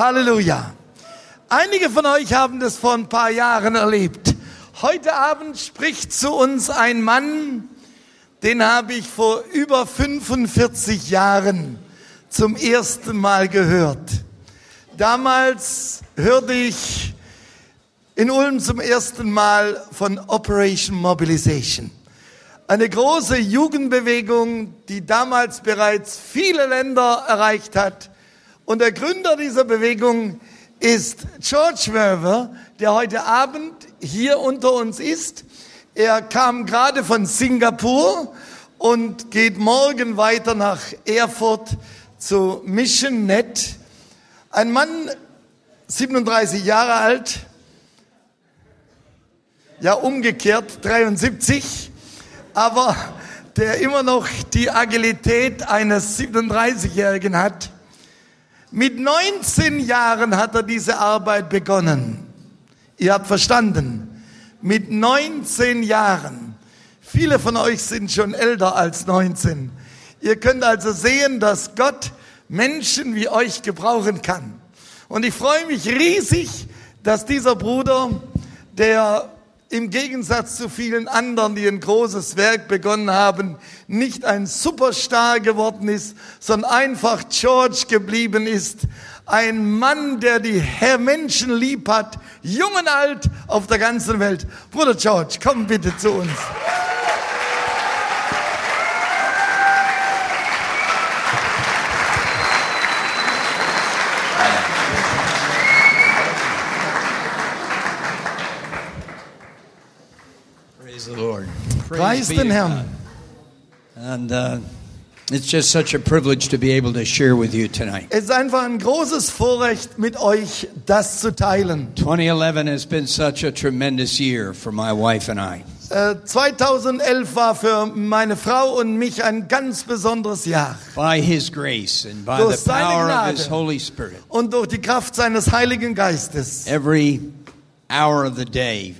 Halleluja. Einige von euch haben das vor ein paar Jahren erlebt. Heute Abend spricht zu uns ein Mann, den habe ich vor über 45 Jahren zum ersten Mal gehört. Damals hörte ich in Ulm zum ersten Mal von Operation Mobilization. Eine große Jugendbewegung, die damals bereits viele Länder erreicht hat. Und der Gründer dieser Bewegung ist George Werver, der heute Abend hier unter uns ist. Er kam gerade von Singapur und geht morgen weiter nach Erfurt zu Mission Net. Ein Mann, 37 Jahre alt, ja umgekehrt 73, aber der immer noch die Agilität eines 37-Jährigen hat. Mit 19 Jahren hat er diese Arbeit begonnen. Ihr habt verstanden. Mit 19 Jahren. Viele von euch sind schon älter als 19. Ihr könnt also sehen, dass Gott Menschen wie euch gebrauchen kann. Und ich freue mich riesig, dass dieser Bruder, der im Gegensatz zu vielen anderen, die ein großes Werk begonnen haben, nicht ein Superstar geworden ist, sondern einfach George geblieben ist. Ein Mann, der die Menschen lieb hat, jung und alt auf der ganzen Welt. Bruder George, komm bitte zu uns. Praise the Lord. Preis den Herrn. And uh, it's just such a privilege to be able to share with you tonight. Es ist einfach ein großes Vorrecht, mit euch das zu teilen. 2011 has been such a tremendous year for my wife and I. Äh, 2011 war für meine Frau und mich ein ganz besonderes Jahr. By His grace and by Durch the seine power of Gnade. His Holy Spirit, Und durch die Kraft seines Heiligen Geistes. every hour of the day,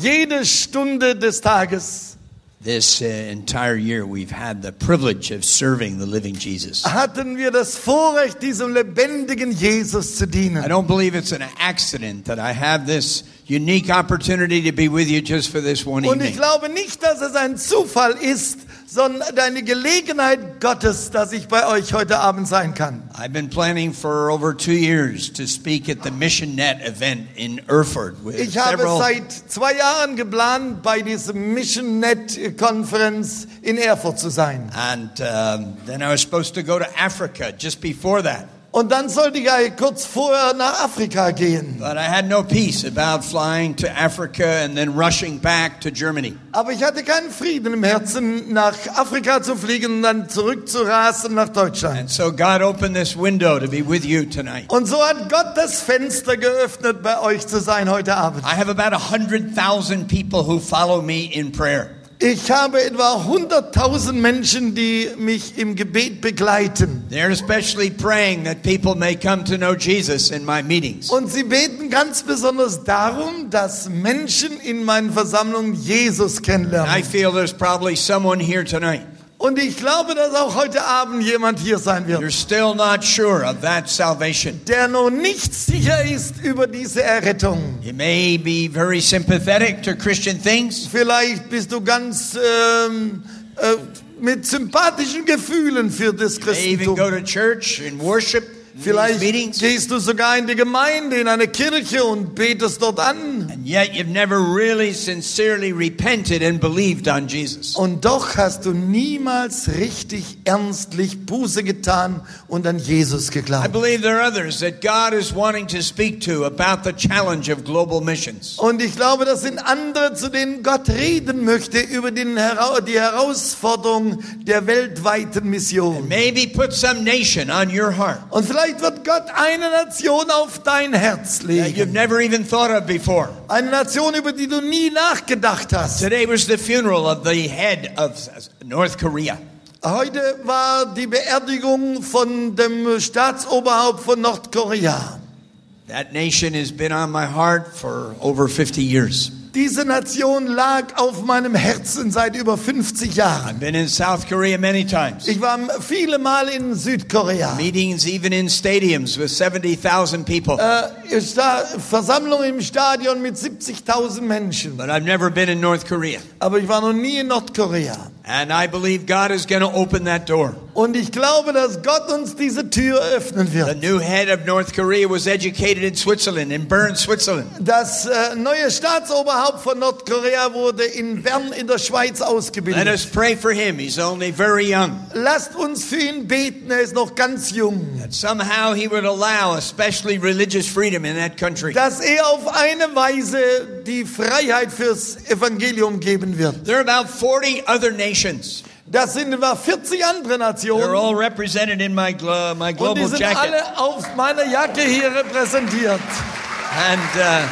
Jede Stunde des Tages this uh, entire year, we've had the privilege of serving the living Jesus. hatten wir das Vorrecht, diesem lebendigen Jesus zu I don't believe it's an accident that I have this unique opportunity to be with you just for this one Und ich evening. glaube nicht, dass es ein Zufall ist, sondern eine Gelegenheit Gottes, dass ich bei euch heute Abend sein kann. I've been planning for over two years to speak at the Mission Net event in Erfurt with Ich habe several seit zwei Jahren geplant, bei diesem Mission Net Konferenz in Erfurt zu sein. and um, then I was supposed to go to Africa just before that. Und dann sollte ich ja kurz vorher nach Afrika gehen. But I had no peace about flying to Africa and then rushing back to Germany. Aber ich hatte keinen Frieden im Herzen, nach Afrika zu fliegen und dann zurückzurasen nach Deutschland. And so God opened this window to be with you tonight. Und so hat Gott das Fenster geöffnet, bei euch zu sein heute Abend. I have about 100,000 people who follow me in prayer. Ich habe etwa 100.000 Menschen, die mich im Gebet begleiten. They're especially praying that people may come to know Jesus in my meetings. Und sie beten ganz besonders darum, dass Menschen in meinen Versammlungen Jesus I kennenlernen. feel there's probably someone here tonight. Und ich glaube, dass auch heute Abend jemand hier sein You're wird, still not sure of that salvation. der noch nicht sicher ist über diese Errettung. You may be very sympathetic to Christian things. Vielleicht bist du ganz ähm, äh, mit sympathischen Gefühlen für das You may even go Christentum. to church and worship Vielleicht meetings. gehst du sogar in die Gemeinde, in eine Kirche und betest dort an. And yet you've never really sincerely repented and believed on Jesus. Und doch hast du niemals richtig ernstlich Buße getan und an Jesus I geglaubt. believe there are others that God is wanting to speak to about the challenge of global missions. Und ich glaube, das sind andere, zu denen Gott reden möchte über den, die Herausforderung der weltweiten Mission. Maybe put some nation on your heart Und vielleicht wird Gott eine Nation auf dein Herz that you've legen. never even thought of before. Eine Nation, über die du nie nachgedacht hast. Today was the funeral of the head of North Korea. Heute war die Beerdigung von dem Staatsoberhaupt von Nordkorea. That nation has been on my heart for over 50 years. Diese Nation lag auf meinem Herzen seit über 50 Jahren. I've been in South Korea many times. Ich war viele Mal in Südkorea. Meetings even in stadiums with 70,000 people. Äh, Sta Versammlung im Stadion mit 70.000 Menschen. But I've never been in North Korea. Aber ich war noch nie in Nordkorea. And I believe God is going to open that door. Und ich glaube, dass Gott uns diese Tür öffnen The new head of North Korea was educated in Switzerland, in Bern, Switzerland. Das äh, neue Staatsoberhaupt von Nordkorea wurde in Bern in der Schweiz Let ausgebildet. us pray for him. He's only very young. Lasst uns für ihn beten, er ist noch ganz jung. That somehow he would allow, especially religious freedom in that country. Dass er auf eine Weise die Freiheit fürs Evangelium geben wird. There are about 40 other nations. Das sind etwa 40 andere They're Nationen. all represented in my, glo- my Und die global sind jacket. alle auf meiner Jacke hier repräsentiert. And uh,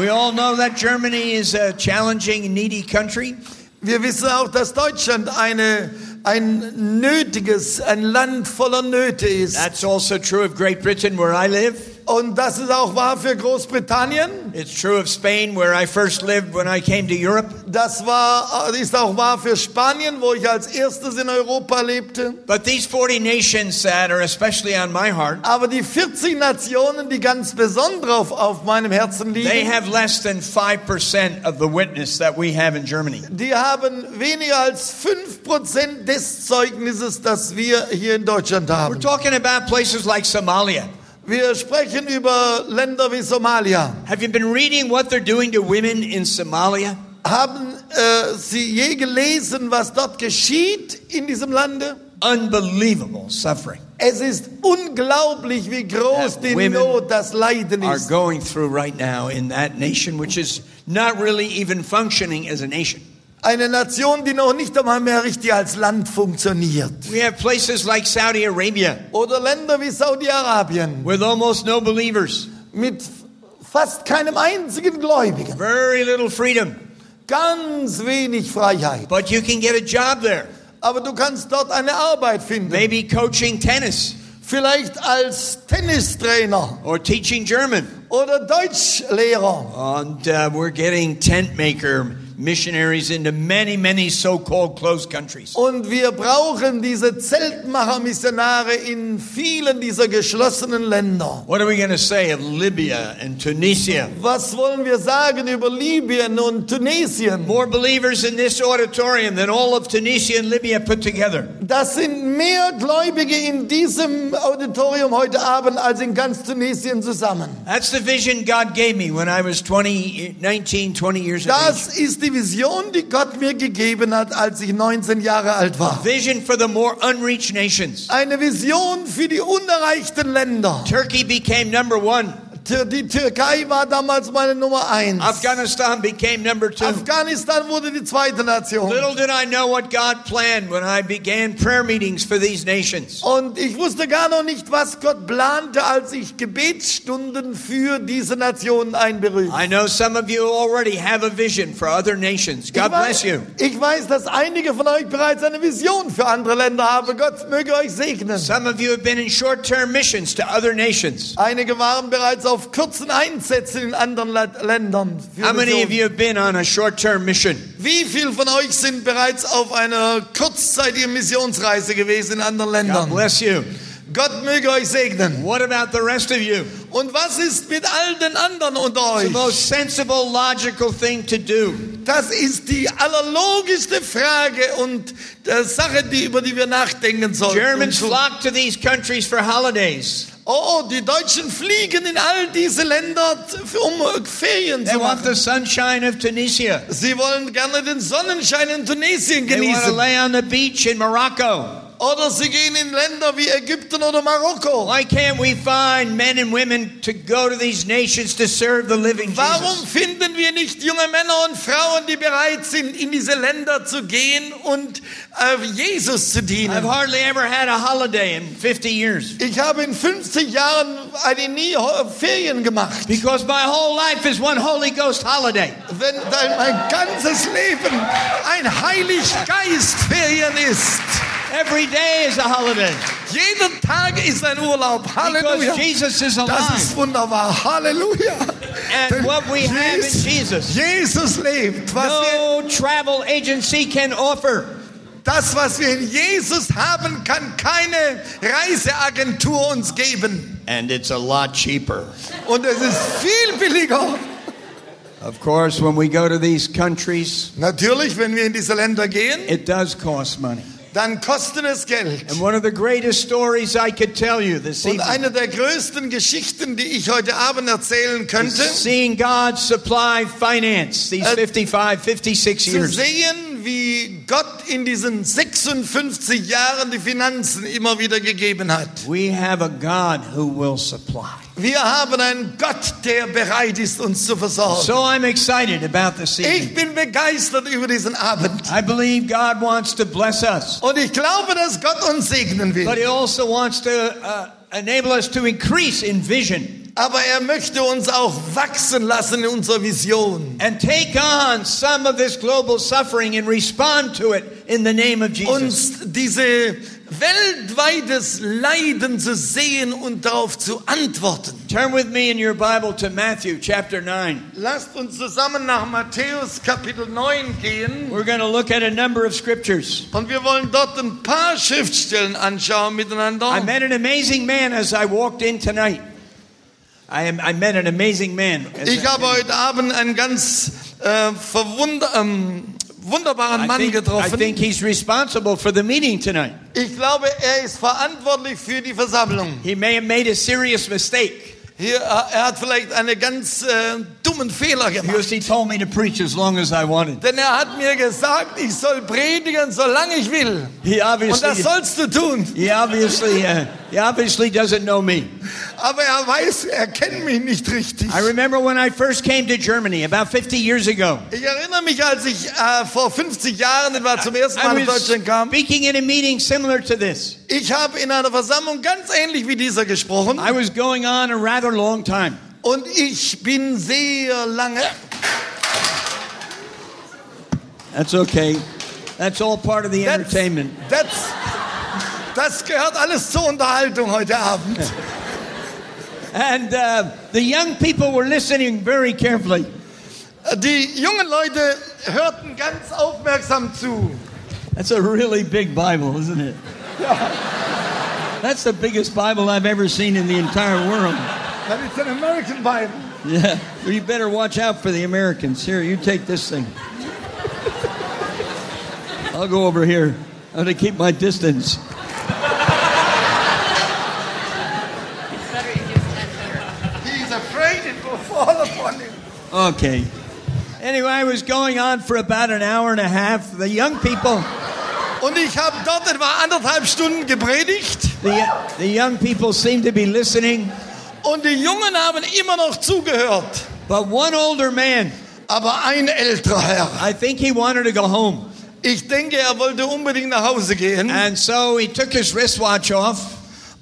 we all know that Germany is a challenging, needy country. Wir wissen auch, dass Deutschland eine, ein nötiges, ein Land voller Nöte ist. That's also true of Great Britain, where I live. Und das ist auch wahr für Großbritannien. It's true of Spain, where I first lived when I came to Europe. Das war, ist auch wahr für Spanien, wo ich als erstes in Europa lebte. But these 40 nations that are especially on my heart, Aber die 40 Nationen, die ganz besonders auf, auf meinem Herzen they liegen, have less than 5% of the witness that we have in Germany. die haben weniger als 5% des Zeugnisses, das wir hier in Deutschland We're haben. talking about places like Somalia. Wir sprechen über Länder wie Somalia. Have you been reading what they're doing to women in Somalia? Haben äh, Sie je gelesen, was dort geschieht in diesem Lande? Unbelievable suffering Es ist unglaublich, wie groß That die Not, das Leiden are ist. going through right now in that nation, which is not really even functioning as a nation. Eine Nation, die noch nicht einmal mehr richtig als Land funktioniert. We have places like Saudi Arabia Oder Länder wie Saudi-Arabien with almost no believers, mit fast keinem einzigen Gläubigen. very little freedom, Ganz wenig Freiheit. but you can get a job there. Aber du kannst dort eine Arbeit finden. Maybe coaching tennis Vielleicht als Tennistrainer or teaching German. oder Deutschlehrer. And uh, we're getting tent maker missionaries into many, many so-called closed countries. Und wir brauchen diese Zeltmacher-Missionare in vielen dieser geschlossenen Länder. What are we going to say of Libya and Tunisia? Was wollen wir sagen über Libyen und Tunesien? More believers in this auditorium than all of Tunisia and Libya put together. Das sind mehr Gläubige in diesem Auditorium heute Abend als in ganz Tunesien zusammen. That's the vision God gave me when I was 20, 19, 20 years of age. Das ist die Vision, die Gott mir gegeben hat, als ich 19 Jahre alt war. Vision for the more unreached nations. Eine Vision für die unerreichten Länder. Turkey became number one. Die Türkei war damals meine Nummer eins. Afghanistan became number two. Afghanistan wurde die zweite Nation. Little did I know what God planned when I began prayer meetings for these nations. Und ich wusste gar noch nicht, was Gott plante, als ich Gebetsstunden für diese Nationen einberührt. I know some of you already have a vision for other nations. God weiß, bless you. ich weiß, dass einige von euch bereits eine Vision für andere Länder haben. Gott möge euch segnen. Some of you have been in short term missions to other nations. Einige waren bereits auf kurzen Einsätzen in anderen Ländern. How many of you have been on a short term mission? Wie viele von euch sind bereits auf einer kurzzeitigen Missionsreise gewesen in anderen God Ländern? bless you. Gott möge euch segnen. What about the rest of you? Und was ist mit all den anderen unter The euch? most sensible, logical thing to do. Das ist die allerlogischste Frage und äh, Sache, die, über die wir nachdenken sollten. Germans flock to these countries for holidays. Oh, die Deutschen fliegen in all diese Länder, um äh, Ferien zu machen. Sie wollen gerne den Sonnenschein in Tunesien They want to genießen. lay on the beach in Morocco. Oder sie gehen in Länder wie Ägypten oder Marokko. Why can't we find men and women to go to these nations to serve the living Warum Jesus? finden wir nicht junge Männer und Frauen, die bereit sind, in diese Länder zu gehen und äh, Jesus zu I've dienen? hardly ever had a holiday in 50 years Ich habe in 50 Jahren eine nie Ferien gemacht. because my whole life is one Holy Ghost holiday. Wenn mein ganzes Leben ein Heiliggeistferien ist. Every day is a holiday. Jeder Tag ist ein Urlaub. Halleluja. Because Jesus is Das alive. ist wunderbar. Halleluja. And what we have in Jesus. Jesus lebt. Was wir, No travel agency can offer. das, was wir in Jesus haben, kann keine Reiseagentur uns geben. And it's a lot cheaper. Und es ist viel billiger. Of course, when we go to these countries, Natürlich, wenn wir in diese Länder gehen, it does cost money. Dann kostet es Geld. And one of the greatest stories I could tell you this Und eine der größten Geschichten, die ich heute Abend erzählen könnte, is seeing God supply finance these Äh, 55, 56 zu years. sehen, wie Gott in diesen 56 Jahren die Finanzen immer wieder gegeben hat. We have a God who will supply. Wir haben einen Gott, der bereit ist, uns zu versorgen. So I'm excited about this Ich evening. bin begeistert über diesen Abend. I believe God wants to bless us, Und ich glaube, dass Gott uns segnen but. He also wants to uh, enable us to increase in vision Aber er möchte uns auch wachsen lassen in unserer Vision. and take on some of this global suffering and respond to it in the name of Jesus. Uns diese weltweites Leiden zu sehen und darauf zu antworten. Turn with me in your Bible to Matthew chapter 9. Lasst uns zusammen nach Matthäus Kapitel 9 gehen. We're going to look at a number of scriptures. Und wir wollen dort ein paar Schriftstellen anschauen miteinander. I met an amazing man as I walked in tonight. I, am, I met an amazing man. Ich I- habe heute Abend einen ganz äh, verwunder, ähm, wunderbaren I Mann getroffen. think he's responsible for the meeting tonight. Ich glaube, er ist verantwortlich für die Versammlung. He may have made a serious mistake Hier, äh, er hat vielleicht einen ganz äh, dummen Fehler gemacht. because he told me to preach as long as I wanted. Denn er hat mir gesagt, ich soll predigen, solange ich will. He Und das sollst du tun. he obviously, uh, he obviously doesn't know me. Aber er weiß, er kennt mich nicht richtig. I remember when I first came to Germany about 50 years ago. Ich erinnere mich, als ich äh, vor 50 Jahren etwa zum ersten Mal was Deutschland kam. speaking in a meeting similar to this. Ich habe in einer Versammlung ganz ähnlich wie dieser gesprochen. I was going on a rather long time. Und ich bin sehr lange. That's okay. That's all part of the Das, entertainment. das, das gehört alles zur Unterhaltung heute Abend. And uh, the young people were listening very carefully. Die jungen Leute hörten ganz aufmerksam zu. That's a really big Bible, isn't it? That's the biggest Bible I've ever seen in the entire world. Das it's an American Bible. Yeah. Well, you better watch out for the Americans. Here, you take this thing. I'll go over here. I'm going to keep my distance. Okay. Anyway, I was going on for about an hour and a half. The young people, Und ich habe dort etwa anderthalb Stunden gepredigt. the, the young people seemed to be listening, Und die Jungen haben immer noch zugehört. but one older man, Aber ein älterer Herr. I think he wanted to go home. Ich denke, er wollte unbedingt nach Hause gehen. And so he took his wristwatch off.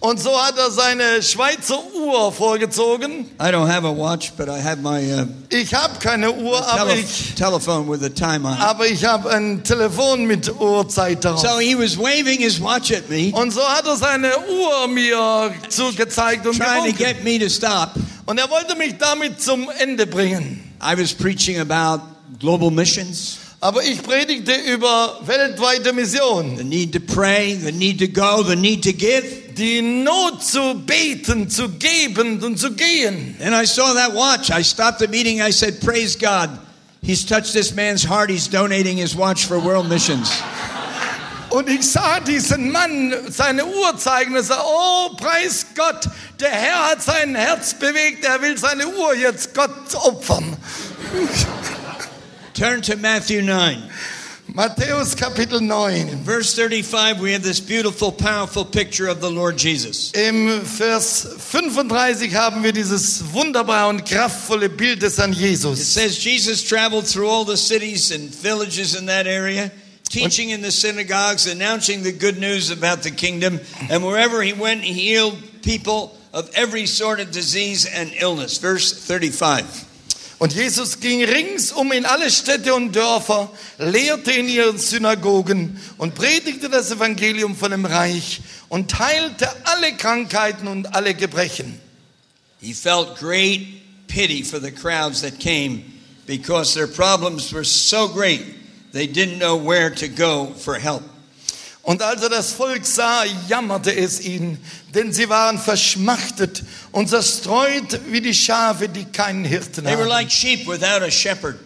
Und so hat er seine Schweizer Uhr vorgezogen. I don't have a watch, but I have my uh, Ich habe keine Uhr, aber ich, telephone with the time on aber ich habe ein Telefon mit Uhrzeit darauf. So he was waving his watch at me, Und so hat er seine Uhr mir zu gezeigt und trying to gewunken. get me to stop. Und er wollte mich damit zum Ende bringen. I was preaching about global missions, Aber ich predigte über weltweite Mission. the need to pray, the need to go, the need to give. Die Not zu beten, zu geben und zu gehen. And I saw that watch. I stopped the meeting. I said, Praise God. He's touched this man's heart. He's donating his watch for world missions. Und ich sah diesen Mann seine Uhr zeigen und sah, oh, preis Gott, der Herr hat sein Herz bewegt, er will seine Uhr jetzt Gott opfern. Turn to Matthew 9. Matthäus Kapitel 9. Verse 35, we have this beautiful, powerful picture of the Lord Jesus. Im Vers 35 haben wir dieses wunderbare und kraftvolle Bild des Herrn It says Jesus traveled through all the cities and villages in that area, teaching in the synagogues, announcing the good news about the kingdom, and wherever he went, he healed people of every sort of disease and illness. Verse 35. Und Jesus ging ringsum in alle Städte und Dörfer, lehrte in ihren Synagogen und predigte das Evangelium von dem Reich und heilte alle Krankheiten und alle Gebrechen. He felt great pity for the crowds that came because their problems were so great they didn't know where to go for help. Und als er das Volk sah, jammerte es ihn, denn sie waren verschmachtet und zerstreut wie die Schafe, die keinen Hirten They were haben. like sheep without a shepherd.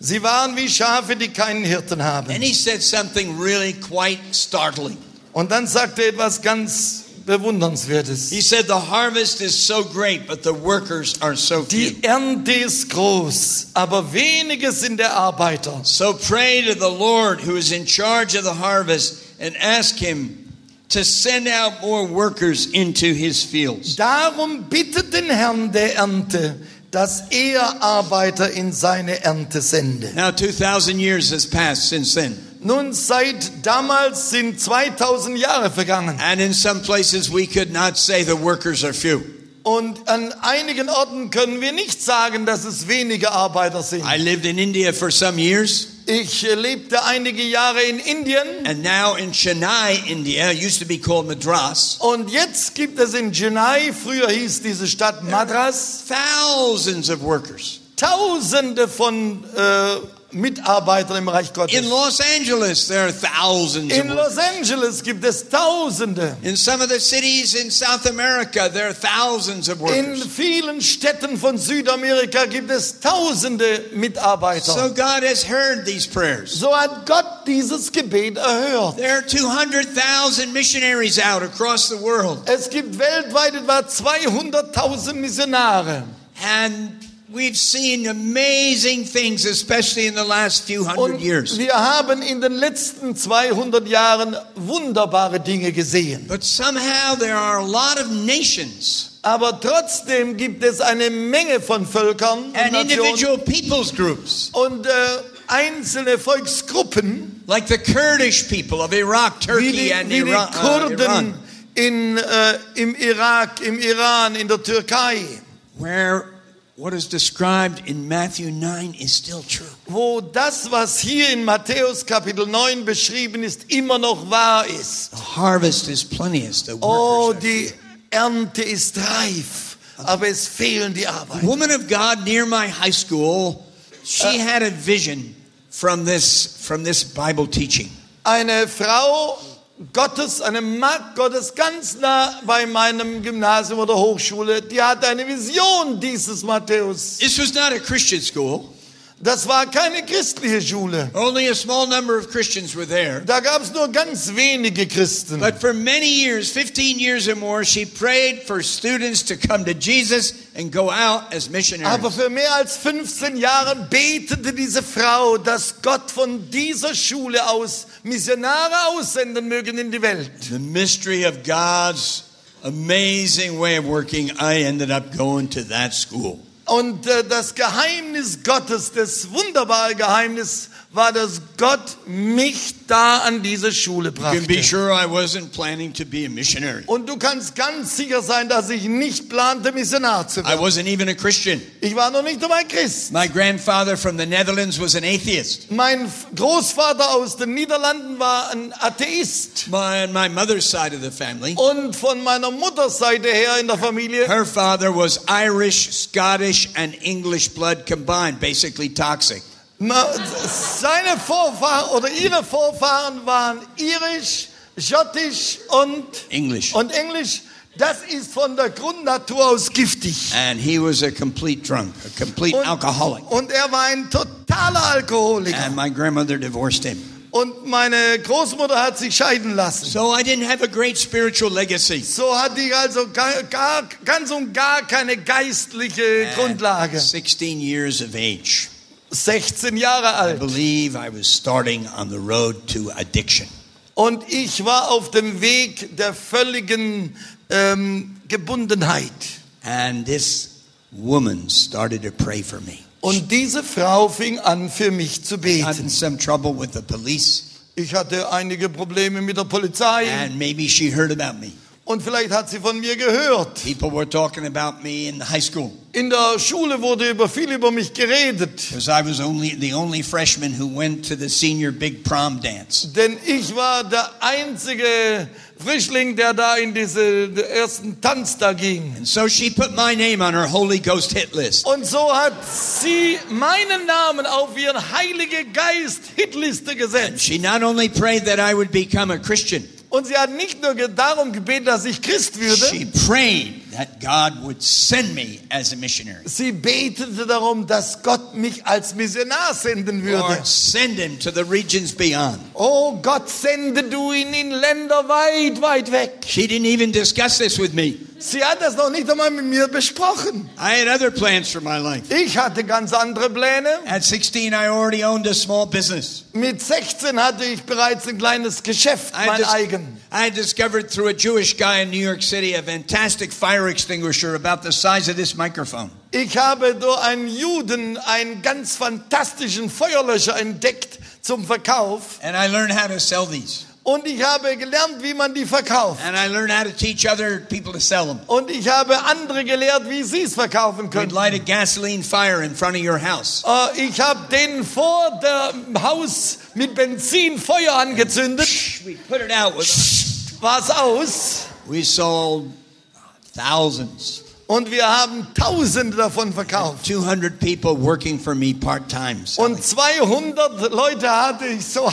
Sie waren wie Schafe, die keinen Hirten haben. And he said something really quite startling. Und dann sagte er etwas ganz Bewundernswertes. He said, The harvest is so great, but the workers are so few. Die Ernte ist groß, aber wenige sind der Arbeiter. So pray to the Lord who is in charge of the harvest and ask him to send out more workers into his fields. Darum bittet den Herrn der Ernte, dass er Arbeiter in seine Ernte sende. Now, 2,000 years has passed since then. Nun, seit damals sind 2000 Jahre vergangen. And in some places, we could not say the workers are few. Und an einigen Orten können wir nicht sagen, dass es wenige Arbeiter sind. I lived in India for some years, Ich lebte einige Jahre in Indien and now in Chennai, India, used to be called Madras. und jetzt gibt es in Chennai, früher hieß diese Stadt Madras, Thousands of workers. Tausende von äh, Mitarbeitern im Reich Gottes. In Los Angeles, there are thousands In. Los Angeles gibt es Tausende. In some of the cities in South America, there are thousands of In workers. vielen Städten von Südamerika gibt es Tausende Mitarbeiter. So God has heard these prayers. So hat Gott dieses Gebet erhört. There are 200,000 missionaries out across the world. Es gibt weltweit etwa 200.000 Missionare. And we've seen amazing things, especially in the last few hundred Und years. wir haben in den letzten 200 Jahren wunderbare Dinge gesehen. But somehow there are a lot of nations Aber trotzdem gibt es eine Menge von Völkern und and Nationen individual peoples groups, und äh, einzelne Volksgruppen, like the Kurdish people of Iraq, wie Turkey, die, and wie die Iran. uh, Kurden Iran, in, äh, im Irak, im Iran, in der Türkei, where what is described in Matthew 9 is still true. wo das, was hier in Matthäus Kapitel 9 beschrieben ist, immer noch wahr ist. The harvest is plenteous. The Oh, die Ernte ist reif, aber es fehlen die A Arbeiter. woman of God near my high school, she äh. had a vision from this from this Bible teaching. Eine Frau Gottes, eine Magd Gottes ganz nah bei meinem Gymnasium oder Hochschule, die hatte eine Vision dieses Matthäus. This was not a Christian school. Das war keine christliche Schule. Only a small number of Christians were there. Da gab es nur ganz wenige Christen. But for many years, 15 years or more, she prayed for students to come to Jesus and go out as Aber missionaries. für mehr als 15 Jahre betete diese Frau, dass Gott von dieser Schule aus Missionare aussenden mögen in die Welt. The mystery of God's amazing way of working, I ended up going to that school. Und äh, das Geheimnis Gottes, das wunderbare Geheimnis, war, dass Gott mich da an diese Schule You can be brachte. sure I wasn't planning to be a missionary. Und du kannst ganz sicher sein, dass ich nicht plante, Missionar zu I werden. wasn't even a Christian. Ich war noch nicht einmal Christ. My grandfather from the Netherlands was an atheist. Mein Großvater aus den Niederlanden war ein Atheist. My, on my mother's side of the family, Und von meiner Mutterseite her in der Familie, her father was Irish, Scottish, and English blood combined, basically toxic. Seine Vorfahren oder ihre Vorfahren waren irisch, schottisch und, English. und englisch. Das ist von der Grundnatur aus giftig. And he was a complete drunk, a complete Und, alcoholic. und er war ein totaler Alkoholiker. And my grandmother divorced him. Und meine Großmutter hat sich scheiden lassen. So I didn't have a great spiritual legacy. So hatte ich also gar, gar, ganz und gar keine geistliche Grundlage. 16 years of age. 16 Jahre I believe I was starting on the road to addiction. Und ich war auf dem Weg der völligen ähm, Gebundenheit. And this woman started to pray for me. Und diese Frau fing an, für mich zu beten. some trouble with the police, Ich hatte einige Probleme mit der Polizei and maybe she heard about me. Und vielleicht hat sie von mir gehört. People were talking about me in high school In der Schule wurde über viel über mich geredet. because I was only the only freshman who went to the senior big prom dance. Denn ich war der einzige Frischling, der da in diese ersten Tanz da ging. And so she put my name on her Holy Ghost hit list. Und so hat sie meinen Namen auf ihren Heilige Geist Hitliste gesetzt. She not only prayed that I would become a Christian, Und sie hat nicht nur darum gebeten, dass ich Christ würde, she prayed that God would send me as a missionary. sie betete darum, dass Gott mich als Missionar senden würde. Lord, send him to the regions beyond. Oh Gott, sende du ihn in Länder weit, weit weg. She didn't even discuss this with me. Sie hat das noch nicht einmal mit mir besprochen. I had other plans for my life. Ich hatte ganz andere Pläne. At 16, I already owned a small business. Mit 16 hatte ich bereits ein kleines Geschäft, I, mein eigen. I discovered through a Jewish guy in New York City a fantastic fire extinguisher about the size of this microphone. Ich habe durch einen Juden einen ganz fantastischen Feuerlöscher entdeckt zum Verkauf. And I learned how to sell these. Und ich habe gelernt, wie man die verkauft. And I learned how to teach other people to sell them. Und ich habe andere gelehrt, wie sie es verkaufen We'd können. light a gasoline fire in front of your house. Äh, Ich habe denen vor dem Haus mit Benzin Feuer angezündet. We put it out with War's aus. We sold thousands. Und wir haben Tausende davon verkauft. 200 people working for me part-time. Und 200 Leute hatte ich so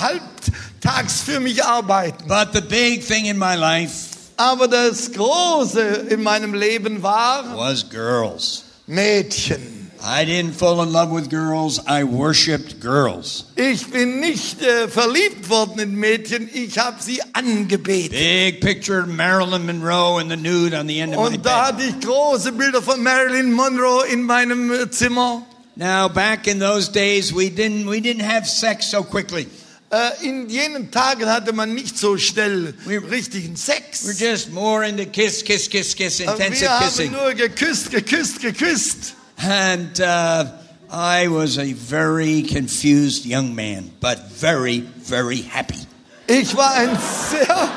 halbtags für mich arbeiten. But the big thing in my life Aber das Große in meinem Leben war was girls. Mädchen. I didn't fall in love with girls. I worshipped girls. Ich bin nicht äh, verliebt worden in Mädchen, ich habe sie angebetet. Big picture of Marilyn Monroe in the nude on the end of my Und da bed. hatte ich große Bilder von Marilyn Monroe in meinem äh, Zimmer. Now, back in those days, we didn't we didn't have sex so quickly. Äh, In jenen Tagen hatte man nicht so schnell richtigen Sex. We're just more into kiss, kiss, kiss, kiss, intensive Wir haben kissing. nur geküsst, geküsst, geküsst. And uh, I was a very confused young man, but very, very happy. Ich war ein sehr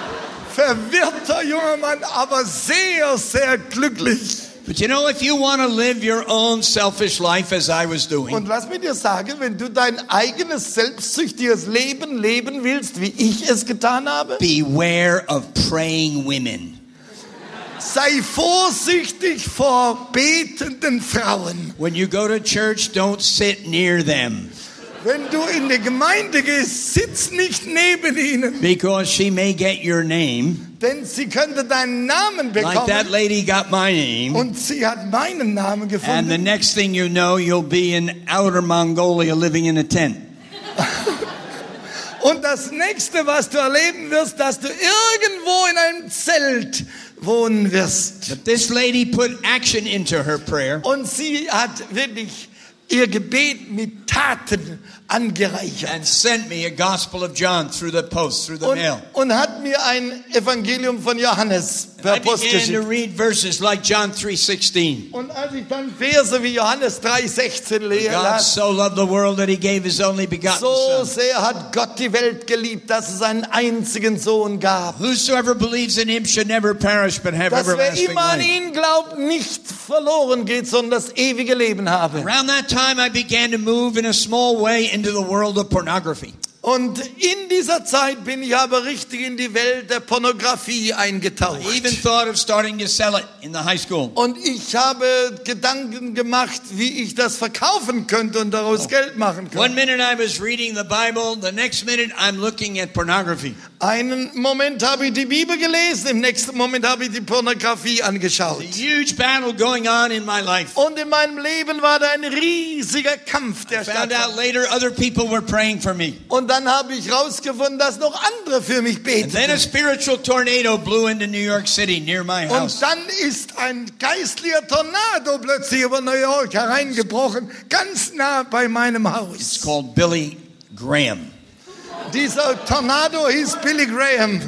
verwirrter junger Mann, aber sehr, sehr glücklich. But you know, if you want to live your own selfish life as I was doing, Und lass mich dir sagen, wenn du dein eigenes selbstsüchtiges Leben leben willst, wie ich es getan habe, beware of praying women. sei vorsichtig vor betenden Frauen. When you go to church, don't sit near them Wenn du in die Gemeinde gehst, sitz nicht neben ihnen, because she may get your name, denn sie könnte deinen Namen like that bekommen. lady got my name. Und sie hat meinen Namen And the gefunden. next thing you know, you'll be in outer Mongolia living in a tent. Und das nächste, was du erleben wirst, dass du irgendwo in einem Zelt wohnen wirst. But this lady put action into her prayer. Und sie hat wirklich ihr Gebet mit Taten angereichert. and sent me a Gospel of John through the post, through the Und, mail. und hat mir ein Evangelium von Johannes I per Post began to read verses like John 3:16. Und als ich dann Verse wie Johannes 3,16 le- God so loved the world that he gave his only begotten so son. sehr hat Gott die Welt geliebt, dass es einen einzigen Sohn gab. Whosoever believes in him should never perish but have Dass wer everlasting immer an life. ihn glaubt, nicht verloren geht, sondern das ewige Leben habe. Around that time I began to move in a small way into the world of pornography. Und in dieser Zeit bin ich aber richtig in die Welt der Pornografie eingetaucht. I even thought of starting to sell it in the high school. Und ich habe Gedanken gemacht, wie ich das verkaufen könnte und daraus Geld machen One könnte. minute I was reading the Bible, the next minute I'm looking at pornography. Einen Moment habe ich die Bibel gelesen, im nächsten Moment habe ich die Pornografie angeschaut. A huge battle going on in my life. Und in meinem Leben war da ein riesiger Kampf, der Found stattfand. out later other people were praying for me. Und dann habe ich herausgefunden, dass noch andere für mich beten. Und dann ist ein geistlicher Tornado plötzlich über New York hereingebrochen, ganz nah bei meinem It's Haus. called Billy Graham, Dieser Tornado hieß Billy Graham,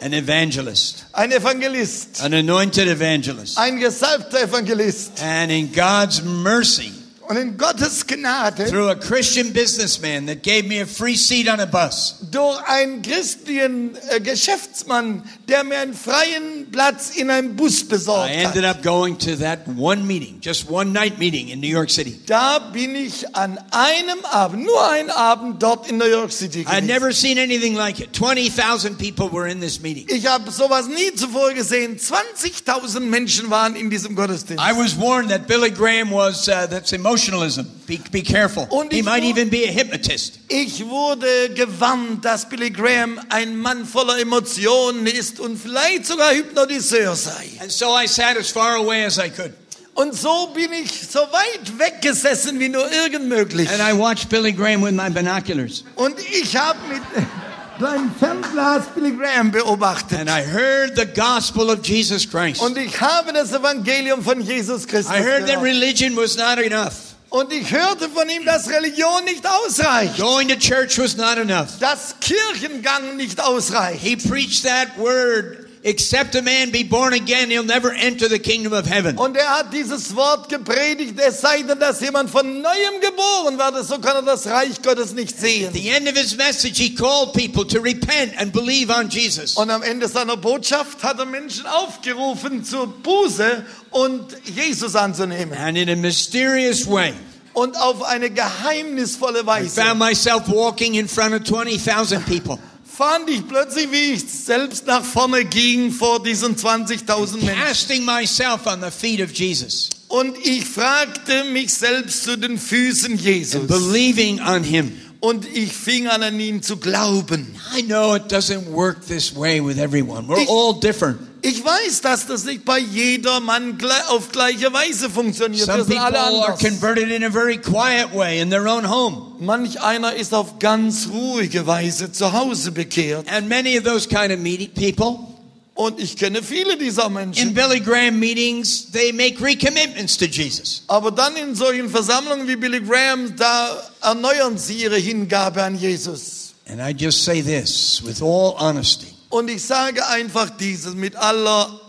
an evangelist, ein Evangelist, an anointed evangelist. ein gesalbter Evangelist. And in God's mercy, Und in Gottes Gnade, through a Christian businessman that gave me a free seat on a bus. durch einen christlichen äh, Geschäftsmann, der mir einen freien Platz in einem Bus besorgt I ended hat. up going to that one meeting, just one night meeting in New York City. Da bin ich an einem Abend, nur einen Abend dort in New York City I'd never seen anything like it. 20,000 people were in this meeting. Ich habe sowas nie zuvor gesehen. 20.000 Menschen waren in diesem Gottesdienst. I was warned that Billy Graham was, uh, that's emotionalism. Be, be careful. Und He might even be a hypnotist. Ich wurde gewarnt, dass Billy Graham ein Mann voller Emotionen ist und vielleicht sogar Hypnotiseur sei. And so I sat as far away as I could. Und so bin ich so weit weggesessen wie nur irgend möglich. And I watched Billy Graham with my binoculars. Und ich habe mit kleinem Fernglas Billy Graham beobachtet. And I heard the gospel of Jesus Christ. Und ich habe das Evangelium von Jesus Christus I heard that religion was not enough. Und ich hörte von ihm, dass Religion nicht ausreicht. Going to church was not enough. Dass Kirchengang nicht ausreicht. He preached that word. Except a man be born again, he'll never enter the kingdom of heaven. Und er hat dieses Wort gepredigt, es sei denn, dass jemand von Neuem geboren werde, so kann er das Reich Gottes nicht sehen. At the end of his message, he called people to repent and believe on Jesus. Und am Ende seiner Botschaft hat er Menschen aufgerufen zur Buße und Jesus anzunehmen. And in a mysterious way, Und auf eine geheimnisvolle I Weise found myself walking in front of 20,000 people, fand ich plötzlich, wie ich selbst nach vorne ging vor diesen 20.000 Menschen. casting myself on the feet of Jesus, Und ich fragte mich selbst zu den Füßen Jesus. believing on him. Und ich fing an, an ihn zu glauben. I know it doesn't work this way with everyone. We're Ich- all different. Ich weiß, dass das nicht bei jedermann auf gleiche Weise funktioniert. Some sind people alle are anders. converted in a very quiet way in their own home. Manch einer ist auf ganz ruhige Weise zu Hause bekehrt. And many of those kind of people Und ich kenne viele dieser in Menschen. Billy Graham meetings, they make recommitments to Jesus. Aber dann in solchen Versammlungen wie Billy Graham, da erneuern sie ihre Hingabe an Jesus. And I just say this with all honesty. Und ich sage einfach dieses mit aller What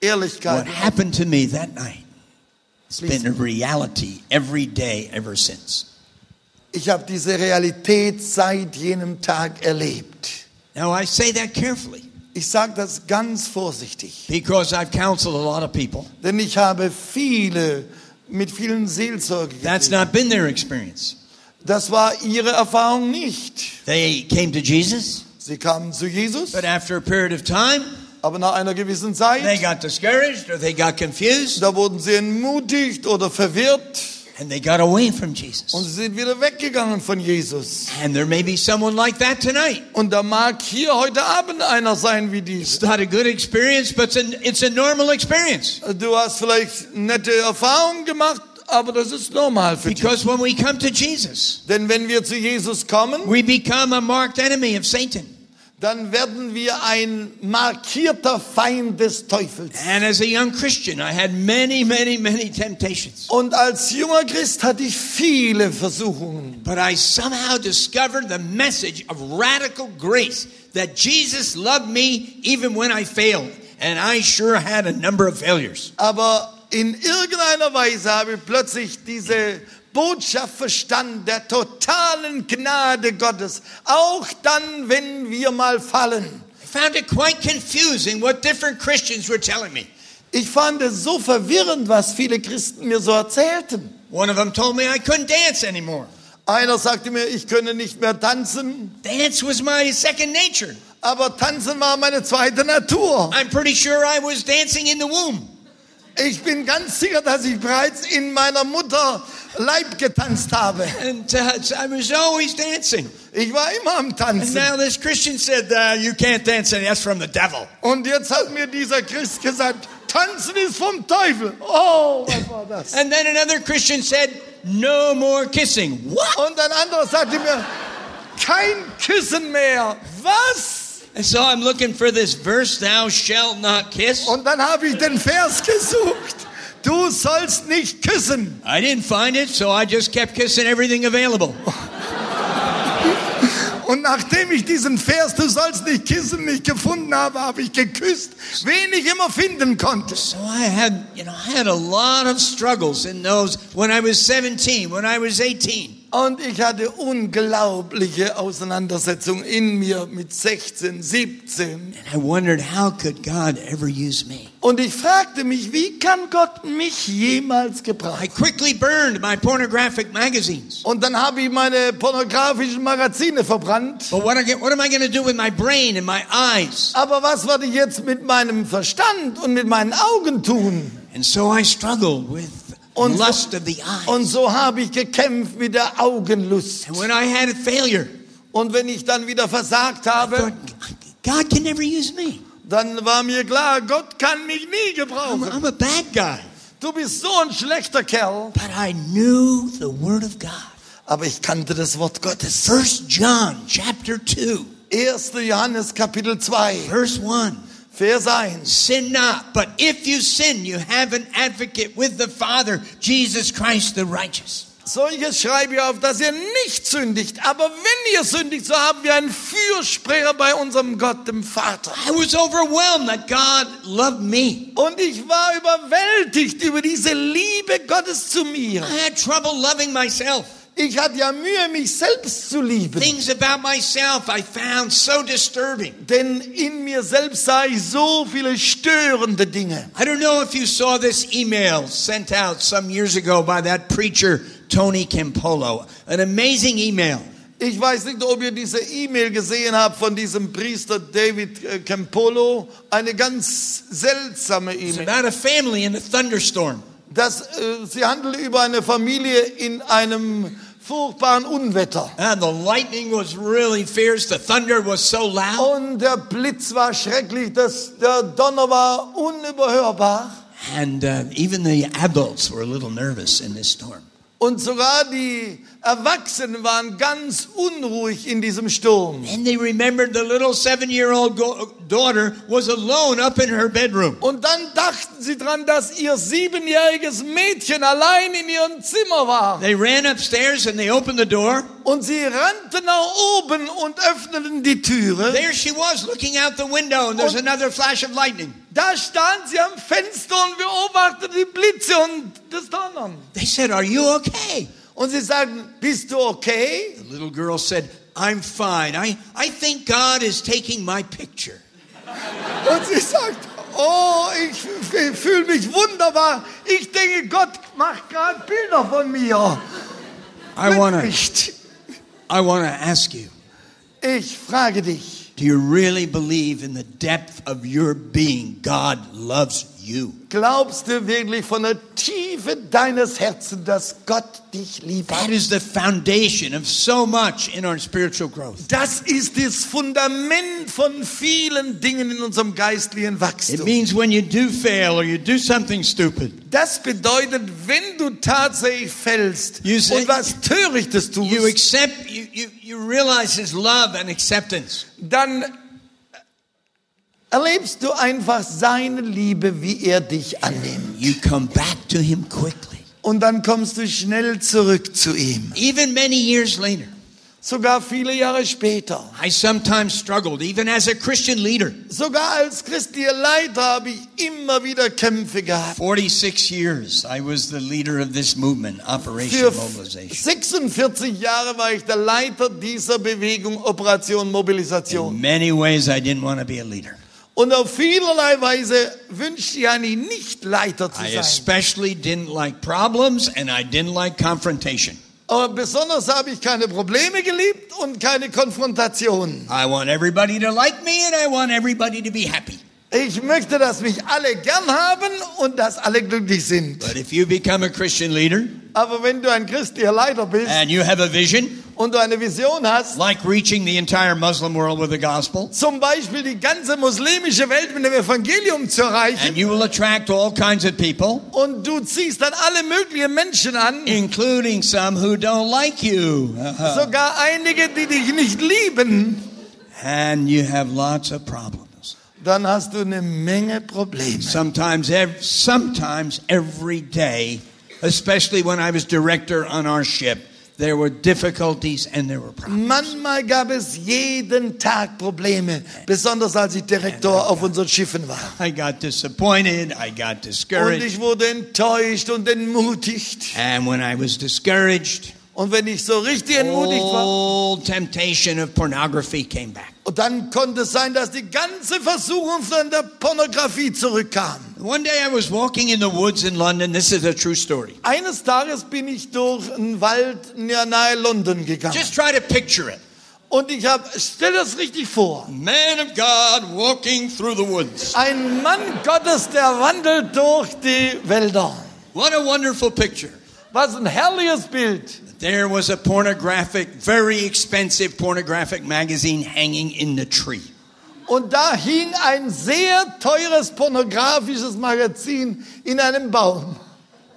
Ehrlichkeit. happened to me that night has been a reality every day ever since. Ich habe diese Realität seit jenem Tag erlebt. Now I say that carefully Ich sage das ganz vorsichtig, because I've counseled a lot of people. denn ich habe viele mit vielen Seelsorge That's not been their experience. Das war ihre Erfahrung nicht. They came to Jesus, Sie kamen zu Jesus, but after a period of time, aber nach einer gewissen they Zeit, got discouraged or they got confused da wurden sie entmutigt oder verwirrt and they got away from und Jesus. sie sind wieder weggegangen von Jesus. And there may be someone like that tonight. Und da mag hier heute Abend einer sein wie It's not a good experience, but it's a, it's a normal experience. Du hast vielleicht nette Erfahrungen gemacht, aber das ist normal für dich. Because when we come to Jesus, Denn wenn wir zu Jesus kommen, we become a marked enemy of Satan. Dann werden wir ein markierter Feind des Teufels. And as a young Christian, I had many, many, many temptations. Und als junger Christ hatte ich viele Versuchungen. But I somehow discovered the message of radical grace that Jesus loved me even when I failed. And I sure had a number of failures. Aber in irgendeiner Weise habe ich plötzlich diese Botschaft verstanden der totalen Gnade Gottes. Auch dann, wenn wir mal fallen. I found it quite confusing what different Christians were telling me. Ich fand es so verwirrend, was viele Christen mir so erzählten. One of them told me I couldn't dance anymore. Einer sagte mir, ich könne nicht mehr tanzen, Dance was my second nature. aber tanzen war meine zweite Natur. I'm pretty sure I was dancing in the womb. Ich bin ganz sicher, dass ich bereits in meiner Mutter Leib getanzt habe. And uh, I was always dancing. Ich war immer am And Tanzen. now this Christian said, uh, You can't dance, and that's from the devil. Und jetzt hat mir dieser Christ gesagt, tanzen ist vom Teufel. Oh, was war das? And then another Christian said, No more kissing. What? Und ein anderer sagte mir, kein Küssen mehr. Was? And so I'm looking for this verse, Thou shalt not kiss. Und dann habe ich den Vers gesucht. Du sollst nicht küssen. I didn't find it, so I just kept kissing everything available. Und nachdem ich diesen Vers, du sollst nicht kissen, nicht gefunden habe, habe ich geküsst, wen ich immer finden konnte. So I had, you know, I had a lot of struggles in those when I was 17, when I was 18. Und ich hatte unglaubliche Auseinandersetzungen in mir mit 16, 17. And I wondered how could God ever use me? Und ich fragte mich, wie kann Gott mich jemals I gebrauchen? quickly burned my pornographic magazines. Und dann habe ich meine pornografischen Magazine verbrannt. But what, I get, what am I going to do with my brain and my eyes? Aber was werde ich jetzt mit meinem Verstand und mit meinen Augen tun? And so I struggled with Und so- lust of the eyes. Und so habe ich gekämpft mit der Augenlust. And when I had a failure, Und wenn ich dann wieder versagt habe, thought, God can never use me. dann war mir klar, Gott kann mich nie I'm, gebrauchen. I'm a bad guy. Du bist so ein schlechter Kerl. But I knew the Word of God. Aber ich kannte das Wort Gottes. First John chapter 2, 1. Johannes Kapitel 2, verse 1. Vers 1. Sin not, but if you sin, you have an advocate with the Father, Jesus Christ the righteous. Solches schreibe ich auf, dass ihr nicht sündigt. Aber wenn ihr sündigt, so haben wir einen Fürsprecher bei unserem Gott, dem Vater. I was overwhelmed that God loved me. Und ich war überwältigt über diese Liebe Gottes zu mir. I had trouble loving myself. Ich hatte ja Mühe, mich selbst zu lieben. Things about myself I found so disturbing. Denn in mir selbst sah ich so viele störende Dinge. I don't know if you saw this email sent out some years ago by that preacher, Tony Campolo. An amazing email. Ich weiß nicht, ob ihr diese E-Mail gesehen habt von diesem Priester David äh, Campolo. Eine ganz seltsame It's E-Mail. about a family in a thunderstorm. Das, äh, sie handelt über eine Familie in einem furchtbaren Unwetter. And the lightning was really fierce. The thunder was so loud. Und der Blitz war schrecklich, das, der Donner war unüberhörbar. And uh, even the adults were a little nervous in this storm. Und sogar die Erwachsenen waren ganz unruhig in diesem Sturm. And they remembered the little seven year old go- daughter was alone up in her bedroom. Und dann dachten sie dran, dass ihr siebenjähriges Mädchen allein in ihrem Zimmer war. They ran upstairs and they opened the door. Und sie rannten nach oben und öffneten die Türe. There she was looking out the window, and there's another flash of lightning. Da stand sie am Fenster und beobachtete die Blitze und das Donnern. They said, Are you okay? Und sie sagten, bist du okay? The little girl said, I'm fine. I, I think God is taking my picture. Und sie sagt, oh, ich fühle mich wunderbar. Ich denke, Gott macht gerade Bilder von mir. I want to I wanna ask you Ich frage dich, do you really believe in the depth of your being God loves you? glaubst du wirklich von der Tiefe deines Herzens, dass Gott dich liebt? That is the foundation of so much in our spiritual growth. Das ist das Fundament von vielen Dingen in unserem geistlichen Wachstum. It means when you do fail or you do something stupid, Das bedeutet, wenn du tatsächlich fällst You say- und was Törichtes tust, you accept, you, you, you realize His love and acceptance. dann erlebst du einfach seine Liebe, wie er dich annimmt. You come back to Him quickly. Und dann kommst du schnell zurück zu ihm. Even many years later, Sogar viele Jahre später. I sometimes struggled, even as a Christian leader. Sogar als christlicher Leiter habe ich immer wieder Kämpfe gehabt. 46 years, I was the leader of this movement, Operation Für Mobilization. 46 Jahre war ich der Leiter dieser Bewegung Operation Mobilisation. In many ways, I didn't want to be a leader. Und auf vielerlei Weise wünschte eigentlich nicht Leiter zu I sein. especially didn't like problems and I didn't like confrontation. Aber besonders habe ich keine Probleme geliebt und keine Konfrontation. I want everybody to like me and I want everybody to be happy. Ich möchte, dass mich alle gern haben und dass alle glücklich sind. But if you become a Christian leader Aber wenn du ein christlicher Leiter bist and you have a vision, und du eine Vision hast, like reaching the entire Muslim world with the gospel, zum Beispiel die ganze muslimische Welt mit dem Evangelium zu erreichen, and you will attract all kinds of people, und du ziehst dann alle möglichen Menschen an, including some who don't like you. Uh-huh. sogar einige, die dich nicht lieben, And you have lots of problems. Dann hast du eine Menge Probleme. Sometimes, ev- sometimes every day, especially when I was director on our ship, there were difficulties, and there were problems. Manchmal gab es jeden Tag Probleme, besonders als ich Direktor auf unseren Schiffen war. I got disappointed, I got discouraged. Und ich wurde enttäuscht und entmutigt. and when I was discouraged, Und wenn ich so richtig entmutigt war, temptation of pornography came back. und dann konnte es sein, dass die ganze Versuchung von der Pornografie zurückkam. One day I was walking in the woods in London. This is a true story. Eines Tages bin ich durch einen Wald nahe London gegangen. Just try to picture it. Und ich habe, stell das richtig vor. Man of God walking through the woods. Ein Mann Gottes, der wandelt durch die Wälder. What a wonderful picture. Was ein herrliches Bild. There was a pornographic, very expensive pornographic magazine hanging in the tree. Und da hing ein sehr teures pornografisches Magazin in einem Baum.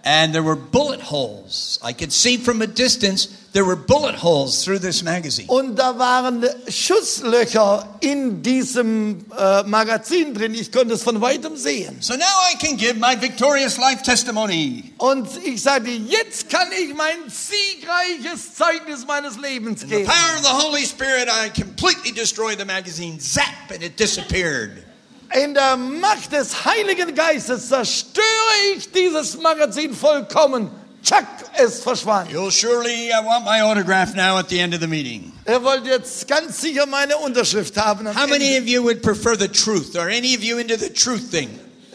And there were bullet holes. I could see from a distance there were bullet holes through this magazine. Und da waren Schusslöcher in diesem äh, Magazin drin. Ich konnte es von weitem sehen. So now I can give my victorious life testimony. Und ich sagte, jetzt kann ich mein siegreiches Zeugnis meines Lebens In The geben. power of the Holy Spirit, I completely destroyed the magazine. Zap, and it disappeared. In der Macht des Heiligen Geistes zerstöre ich dieses Magazin vollkommen. Tschack, es verschwand. You'll surely uh, want my autograph now at the end of the meeting. Er wollte jetzt ganz sicher meine Unterschrift haben. How many of you would prefer the truth? Are any of you into the truth thing?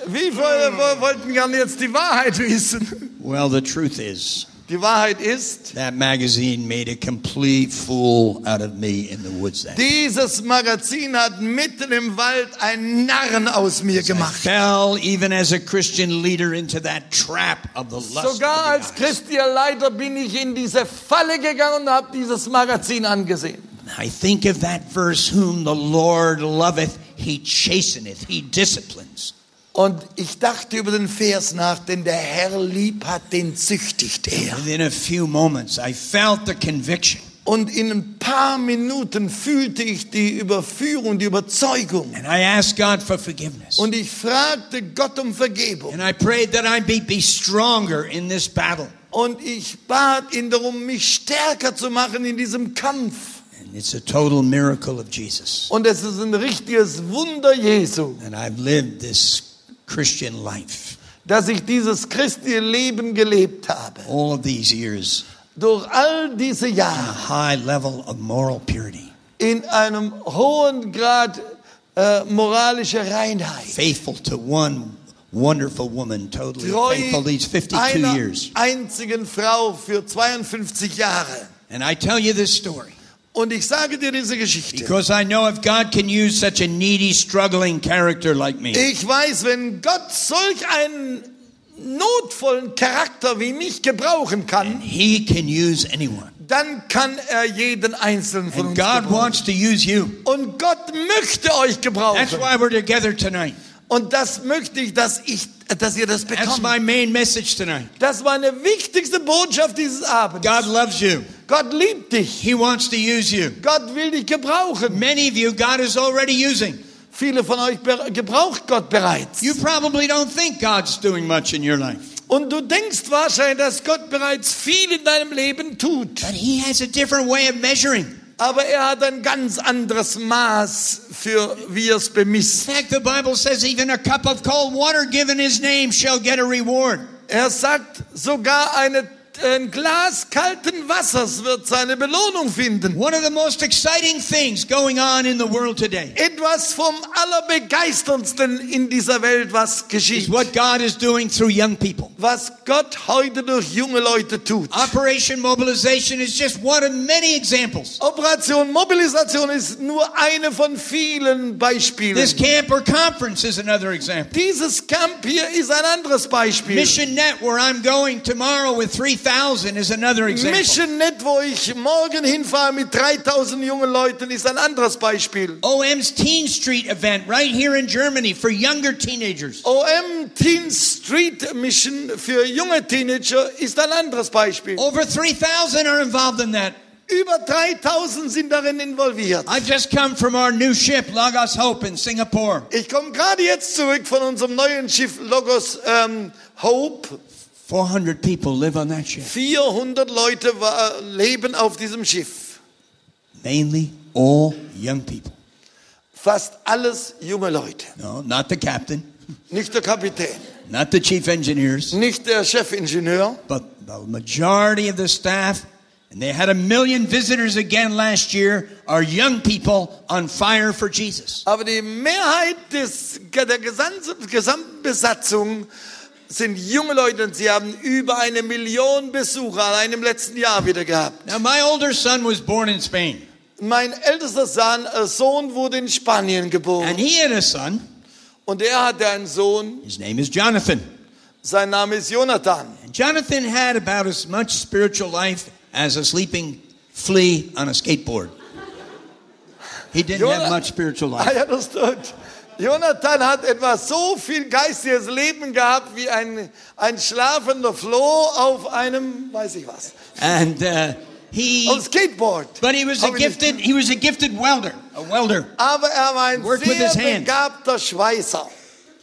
Wie viele wo- wollten gerne jetzt die Wahrheit wissen? Well, the truth is Die Wahrheit ist, that magazine made a complete fool out of me in the woods that dieses Magazin hat mitten im Wald einen Narren aus mir I fell, even as a Christian leader, into that trap of the lust. Sogar als christlicher Leiter bin ich in diese Falle gegangen und habe dieses Magazin angesehen. I think of that verse, whom the Lord loveth, he chasteneth, he disciplines. Und ich dachte über den Vers nach, denn der Herr lieb hat, den züchtigt er. Within a few moments, I felt the conviction. Und in ein paar Minuten fühlte ich die Überführung, die Überzeugung. And I asked God for forgiveness. Und ich fragte Gott um Vergebung. And I prayed that I be, be stronger in this battle. Und ich bat ihn darum, mich stärker zu machen in diesem Kampf. And it's a total miracle of Jesus. Und es ist ein richtiges Wunder Jesu, And I've lived this Christian life dass ich dieses christliche Leben gelebt habe. all of these years, Durch all diese a Jahre high level of moral purity, in einem hohen Grad äh, moralischer Reinheit. faithful to one wonderful woman, totally Treu faithful these 52 years. einzigen Frau für 52 Jahre. And I tell you this story Und ich sage dir diese Geschichte. because I know if God can use such a needy, struggling character like me, Ich weiß, wenn Gott solch einen notvollen Charakter wie mich gebrauchen kann, He can use anyone. dann kann er jeden einzelnen von And uns God gebrauchen. wants to use you. Und Gott möchte euch gebrauchen. That's why we're together tonight. Und das möchte ich, dass ich, dass ihr das That's bekommt. my main message tonight. Das war meine wichtigste Botschaft dieses Abends. God loves you. Gott liebt dich. He wants to use you. Gott will dich gebrauchen. Many of you, God is already using. Viele von euch gebraucht Gott bereits. You probably don't think God's doing much in your life, Und du denkst wahrscheinlich, dass Gott bereits viel in deinem Leben tut. but He has a different way of measuring. Aber er hat ein ganz anderes Maß für, wie er es In bemisst. fact, the Bible says even a cup of cold water given His name shall get a reward. Er sagt, sogar eine, ein Glas kalten Wassers wird seine Belohnung finden. One of the most exciting things going on in the world today Etwas vom Allerbegeisterndsten in dieser Welt, was is geschieht. what God is doing through young people. Was Gott heute durch junge Leute tut. Operation Mobilization is just one of many examples. Operation Mobilisation ist nur eine von vielen Beispielen. This camp or conference is another example. Dieses Camp hier ist ein anderes Beispiel. Mission Net, where I'm going tomorrow with 3,000, is another example. Mission Net, wo ich morgen hinfahre mit 3000 jungen Leuten, ist ein anderes Beispiel. OM's Teen Street event right here in Germany for younger teenagers. OM Teen Street Mission für junge Teenager ist ein anderes Beispiel. Over 3,000 are involved in that. Über 3000 sind darin involviert. I've just come from our new ship, Logos Hope, in Singapore. Ich komme gerade jetzt zurück von unserem neuen Schiff Logos ähm, Hope. 400 people live on that ship. 400 Leute war, leben auf diesem Schiff. Mainly all young people. Fast alles junge Leute. No, not the captain, Nicht der Kapitän, not the chief engineers, nicht der Chefingenieur, but the majority of the staff. And they had a million visitors again last year, are young people on fire for Jesus. aber die Mehrheit des, der gesamten, gesamten Besatzung sind junge Leute und sie haben über eine Million Besucher allein im letzten Jahr wieder gehabt. Now, my older son was born in Spain, Mein ältester Sohn, äh, Sohn wurde in Spanien and geboren he had a son. und er hatte einen Sohn, His name is Jonathan. sein Name ist Jonathan. And Jonathan had about as much spiritual life as a sleeping flea on a skateboard. He didn't Jonah- have much spiritual I life. understood. Jonathan hat etwa so viel geistiges Leben gehabt wie ein, ein schlafender Floh auf einem, weiß ich was, And uh, he, auf Skateboard. but he was a gifted, he was a gifted welder, a welder. Aber er war ein Worked sehr begabter Schweißer.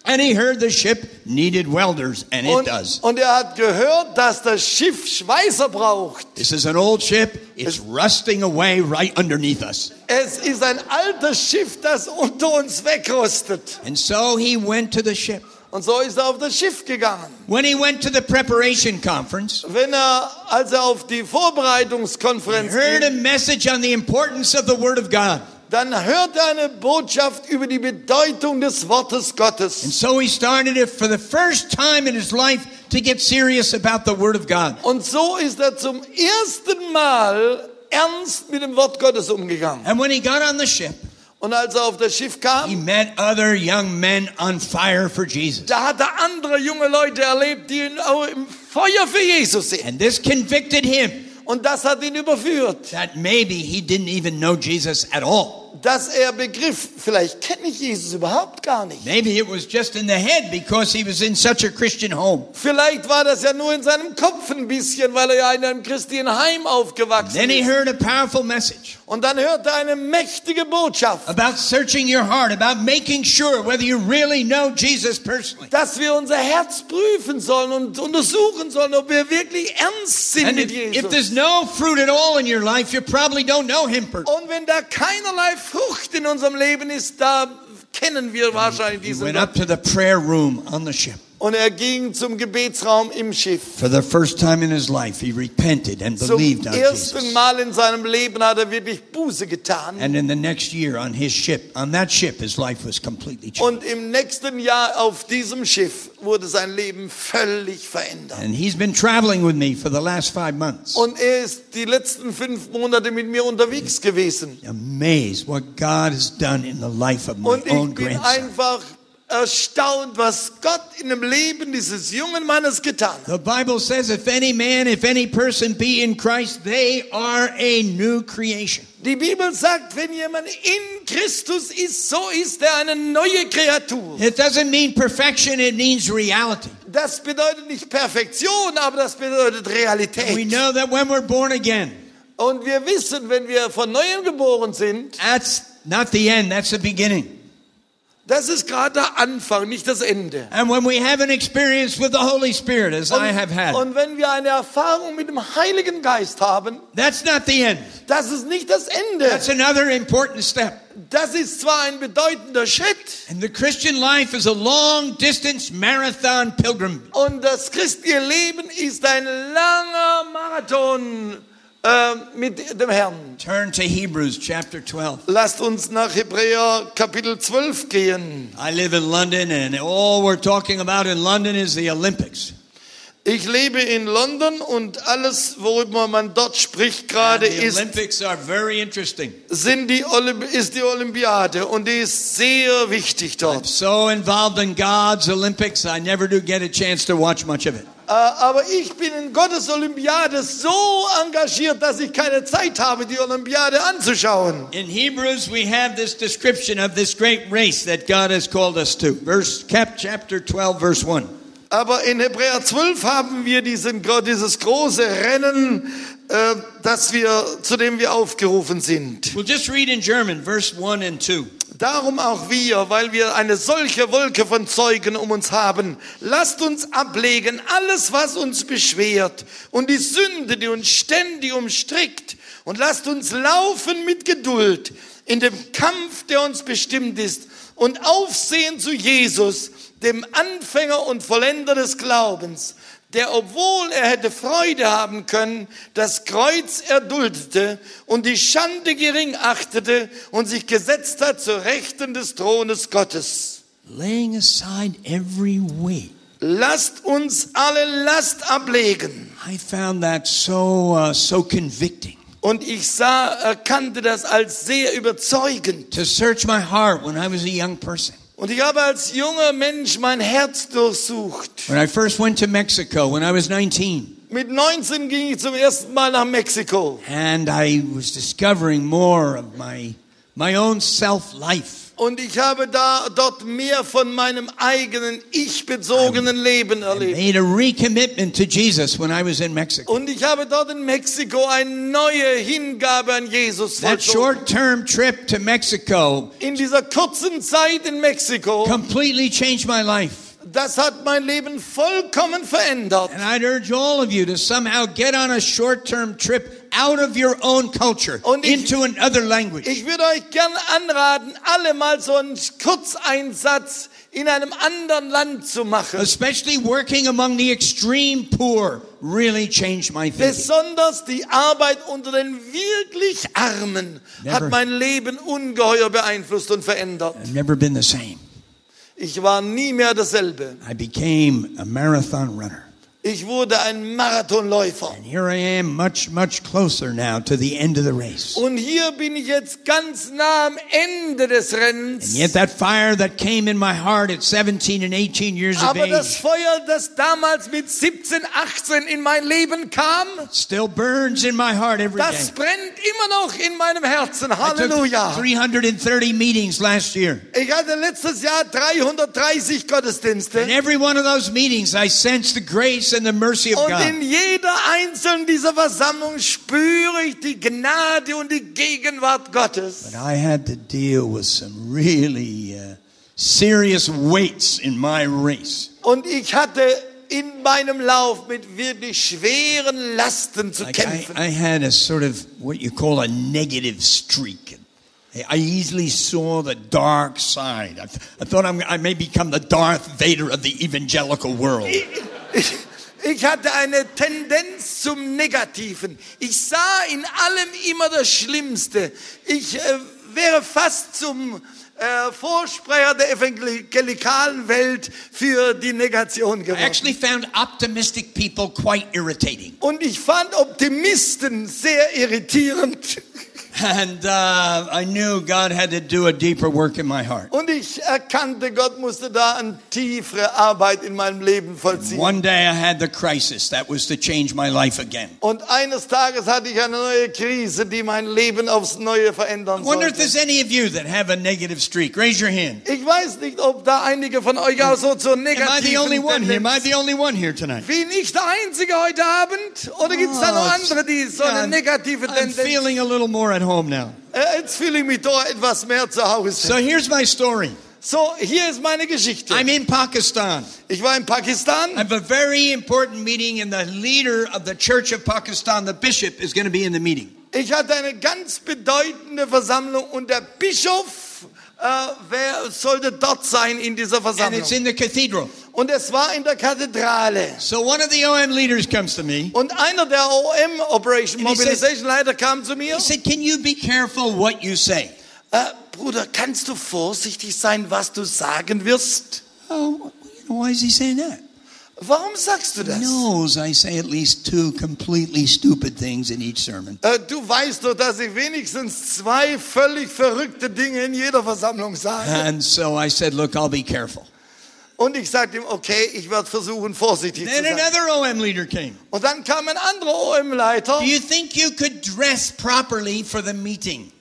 And he heard the ship needed welders, and it Und, does. und er hat gehört, dass das Schiff Schweißer braucht. This is an old ship. It's rusting away right underneath us. Es ist ein altes Schiff, das unter uns wegrostet. And so he went to the ship. Und so ist er auf das Schiff gegangen. When he went to the preparation conference, Wenn er, als er auf die he Vorbereitungskonferenz heard a message on the importance of the Word of God. Dann hörte er eine Botschaft über die Bedeutung des Wortes And Gottes. so he started it for the first time in his life to get serious about the Word of God. Und so ist er zum ersten Mal ernst mit dem Wort Gottes umgegangen. And when he got on the ship, Und als er auf das Schiff he kam, met other young men on fire for Jesus. da hat er andere junge Leute erlebt, die auch im Feuer für Jesus sind. And this convicted him Und das hat ihn überführt, that maybe he didn't even know Jesus at all. dass er begriff, vielleicht kenne ich Jesus überhaupt gar nicht. Maybe it was just in the head because he was in such a Christian home. Vielleicht war das ja nur in seinem Kopf ein bisschen, weil er ja in einem christlichen Heim aufgewachsen Then he ist. heard a powerful message Und dann hörte er eine mächtige Botschaft, about searching your heart, about making sure whether you really know Jesus personally. dass wir unser Herz prüfen sollen und untersuchen sollen, ob wir wirklich ernst sind And mit if, if Jesus. there's no fruit at all in your life, you probably don't know him personally. Und wenn da keinerlei Frucht in unserem Leben ist, da kennen wir wahrscheinlich He diesen went Gott. up to the prayer room on the ship. Und er ging zum Gebetsraum im Schiff. For the first time in his life, he repented and Zum believed on ersten Jesus. Mal in seinem Leben hat er wirklich Buße getan. And in the next year on his ship, on that ship, his life was completely changed. Und im nächsten Jahr auf diesem Schiff wurde sein Leben völlig verändert. And he's been traveling with me for the last five months. Und er ist die letzten fünf Monate mit mir unterwegs gewesen. Amazed what God has done in the life of my Und ich own bin grandson. einfach erstaunt, was Gott in dem Leben dieses jungen Mannes getan hat. The Bible says, if any man, if any person be in Christ, they are a new creation. Die Bibel sagt, wenn jemand in Christus ist, so ist er eine neue Kreatur. It doesn't mean perfection, it means reality. Das bedeutet nicht Perfektion, aber das bedeutet Realität. We know that when we're born again, Und wir wissen, wenn wir von neuem geboren sind, that's not the end, that's the beginning. Das ist gerade der Anfang, nicht das Ende. And when we have an experience with the Holy Spirit, as I have had, und wenn wir eine Erfahrung mit dem Heiligen Geist haben, that's not the end. das ist nicht das Ende. That's another important step. Das ist zwar ein bedeutender Schritt And the Christian life is a long distance marathon pilgrim. und das christliche Leben ist ein langer Marathon mit dem Herrn. Turn to Hebrews chapter 12. Lasst uns nach Hebräer Kapitel 12 gehen. I live in London, and all we're talking about in London is the Olympics. Ich lebe in London und alles, worüber man dort spricht gerade, ist, sind die Olymp ist die Olympiade und die ist sehr wichtig I'm dort. so involved in God's Olympics, I never do get a chance to watch much of it. Äh, aber ich bin in Gottes Olympiade so engagiert, dass ich keine Zeit habe, die Olympiade anzuschauen. In Hebrews, we have this description of this great race that God has called us to. Verse chapter 12, verse 1. Aber in Hebräer 12 haben wir diesen, dieses große Rennen, äh, wir, zu dem wir aufgerufen sind. We'll just read in German, verse 1 and 2. Darum auch wir, weil wir eine solche Wolke von Zeugen um uns haben, lasst uns ablegen alles, was uns beschwert und die Sünde, die uns ständig umstrickt. Und lasst uns laufen mit Geduld in dem Kampf, der uns bestimmt ist und aufsehen zu Jesus, dem Anfänger und Vollender des Glaubens, der, obwohl er hätte Freude haben können, das Kreuz erduldete und die Schande gering achtete und sich gesetzt hat zur Rechten des Thrones Gottes. Laying aside every weight. Lasst uns alle Last ablegen. I found that so uh, so convicting. Und ich sah, erkannte das als sehr überzeugend. To search my heart when I was a young person. Und ich habe als junger Mensch mein Herz durchsucht. When I first went to Mexico when I was 19. Mit 19 ging ich zum ersten Mal nach Mexiko. And I was discovering more of my my own self-life. Und ich habe da dort mehr von meinem eigenen ich-bezogenen Leben erlebt. made a recommitment to Jesus when I was in Mexico. Und ich habe dort in Mexiko eine neue Hingabe an Jesus That vollzogen. short-term trip to Mexico In dieser kurzen Zeit in Mexiko, completely changed my life. das hat mein Leben vollkommen verändert. And I'd urge all of you to somehow get on a short-term trip out of your own culture Und ich- into another language. Ich würde euch gerne anraten, alle mal so einen Kurzeinsatz in einem anderen Land zu machen. Especially working among the extreme poor really changed my thinking. Besonders die Arbeit unter den wirklich Armen Never. hat mein Leben ungeheuer beeinflusst und verändert. I've never been the same. Ich war nie mehr dasselbe. I became a marathon runner. Ich wurde ein Marathonläufer. And here I am much, much closer now to the end of the race. Und hier bin ich jetzt ganz nah am Ende des And Rennens. yet that fire that came in my heart at 17 and 18 years of Aber das age Feuer, das damals mit 17, 18 in mein Leben kam, still burns in my heart every day. das brennt immer noch in meinem Herzen. Halleluja. 330 meetings last year. Ich hatte letztes Jahr 330 Gottesdienste. In every one of those meetings, I sensed the grace and the mercy of Und God. in jeder einzelnen dieser Versammlung spüre ich die Gnade und die Gegenwart Gottes. But I had to deal with some really uh, serious weights in my race. Und ich hatte in meinem Lauf mit wirklich schweren Lasten zu Like I, kämpfen. I had a sort of what you call a negative streak. I easily saw the dark side. I, th- I thought I'm, I may become the Darth Vader of the evangelical world. Ich, hatte eine Tendenz zum Negativen. Ich sah in allem immer das Schlimmste. Ich äh, wäre fast zum äh, Vorsprecher der evangelikalen Welt für die Negation I geworden. actually found optimistic people quite irritating. Und ich fand Optimisten sehr irritierend. And uh, I knew God had to do a deeper work in my heart. Und ich erkannte, Gott musste da eine tiefere Arbeit in meinem Leben vollziehen. One day I had the crisis that was to change my life again. Und eines Tages hatte ich eine neue Krise, die mein Leben aufs Neue verändern I wonder if there's any of you that have a negative streak. Raise your hand. Ich weiß nicht, ob da einige von euch auch so zur Am I the only one here? Am I the only one here tonight? Bin ich der Einzige heute Abend? Oder gibt es da noch Oh, andere, die so yeah, eine negative I'm Tendenz? feeling a little more at home now. Uh, äh, Jetzt fühle ich mich da etwas mehr zu Hause. So here's my story. So, hier ist meine Geschichte. I'm in Pakistan. Ich war in Pakistan. I have a very important meeting, and the leader of the Church of Pakistan, the bishop, is going to be in the meeting. Ich hatte eine ganz bedeutende Versammlung und der Bischof äh, wer sollte dort sein in dieser And Versammlung. it's in the cathedral. Und es war in der Kathedrale. So one of the OM leaders comes to me. Und einer der OM, Operation And Mobilization Leiter, kam zu mir. He said, Can you be careful what you say? Äh, Bruder, kannst du vorsichtig sein, was du sagen wirst? Oh, why is he saying that? Warum sagst du He das? knows I say at least two completely stupid things in each sermon. Eh, äh, du weißt doch, dass ich wenigstens zwei völlig verrückte Dinge in jeder Versammlung sage. And so I said, Look, I'll be careful. Und ich sagte ihm, okay, ich werde versuchen, vorsichtig zu Then sein. another OM leader came. Und dann kam ein anderer OM-Leiter. Do you think you could dress properly for the meeting?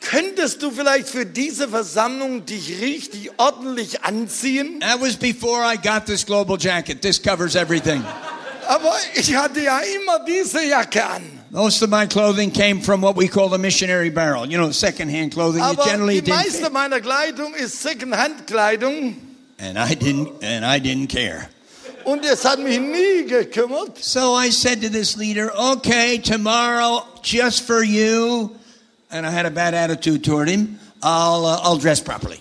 Könntest du vielleicht für diese Versammlung dich richtig ordentlich anziehen? That was before I got this global jacket. This covers everything. Aber ich hatte ja immer diese Jacke an. Most of my clothing came from what we call the missionary barrel. You know, secondhand clothing. You Aber generally die didn't. meiste meiner Kleidung ist Secondhand-Kleidung And I didn't. And I didn't care. und es hat mich nie gekümmert. So I said to this leader, "Okay, tomorrow, just for you." And I had a bad attitude toward him. I'll uh, I'll dress properly.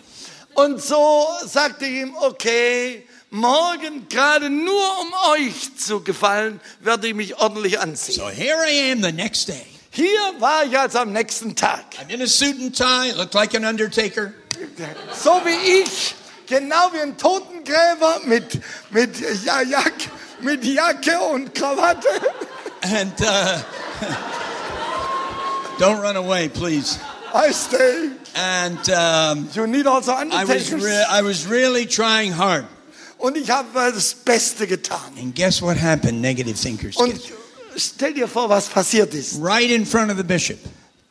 Und so sagte ich ihm, okay, morgen gerade nur um euch zu gefallen, werde ich mich ordentlich anziehen. So here I am the next day. Hier war ich also am nächsten Tag. I'm in a suit and tie, looked like an undertaker. So wie ich, genau wie ein Totengräber mit, mit, ja, Jack, mit Jacke und Krawatte. And uh, don't run away, please. I stay. And um, You need also I was I was really trying hard. Und ich habe das Beste getan. And guess what happened? Negative thinkers. Und stell dir vor, was passiert ist. Right in front of the bishop,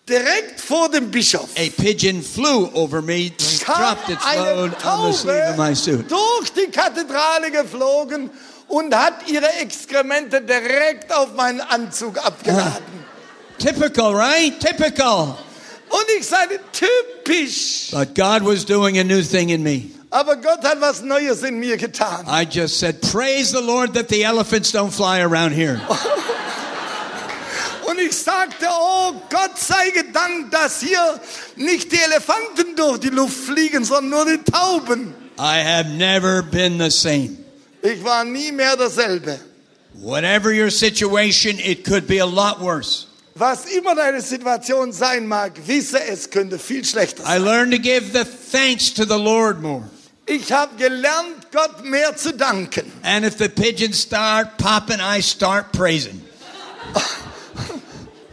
Direkt vor dem Bischof a pigeon flew over me, dropped its load on the sleeve of my suit. durch die Kathedrale geflogen und hat ihre Exkremente direkt auf meinen Anzug abgeladen. Typical, right? Typical. Und ich sagte, typisch. But God was doing a new thing in me. Aber Gott hat was Neues in mir getan. I just said, Praise the Lord that the elephants don't fly around here. Und ich sagte, oh Gott sei gedankt, dass hier nicht die Elefanten durch die Luft fliegen, sondern nur die Tauben. I have never been the same. Ich war nie mehr derselbe. Whatever your situation, it could be a lot worse. Was immer deine Situation sein mag, wisse, es könnte viel schlechter I sein. learned to give the thanks to the Lord more. Ich habe gelernt, Gott mehr zu danken. And if the pigeons start popping, I start praising.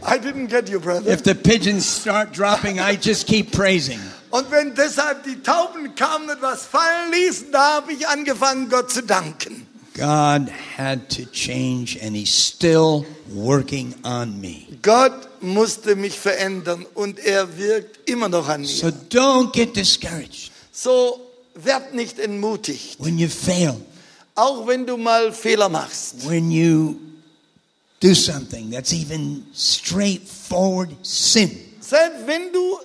I didn't get you, brother. If the pigeons start dropping, I just keep praising. Und wenn deshalb die Tauben kamen und was fallen ließen, da habe ich angefangen, Gott zu danken. God had to change, and He's still working on me. Gott musste mich verändern und er wirkt immer noch an mir. So don't get discouraged So werd nicht entmutigt, when you fail, auch wenn du mal Fehler machst. when you do something that's even straightforward sin. Selbst wenn du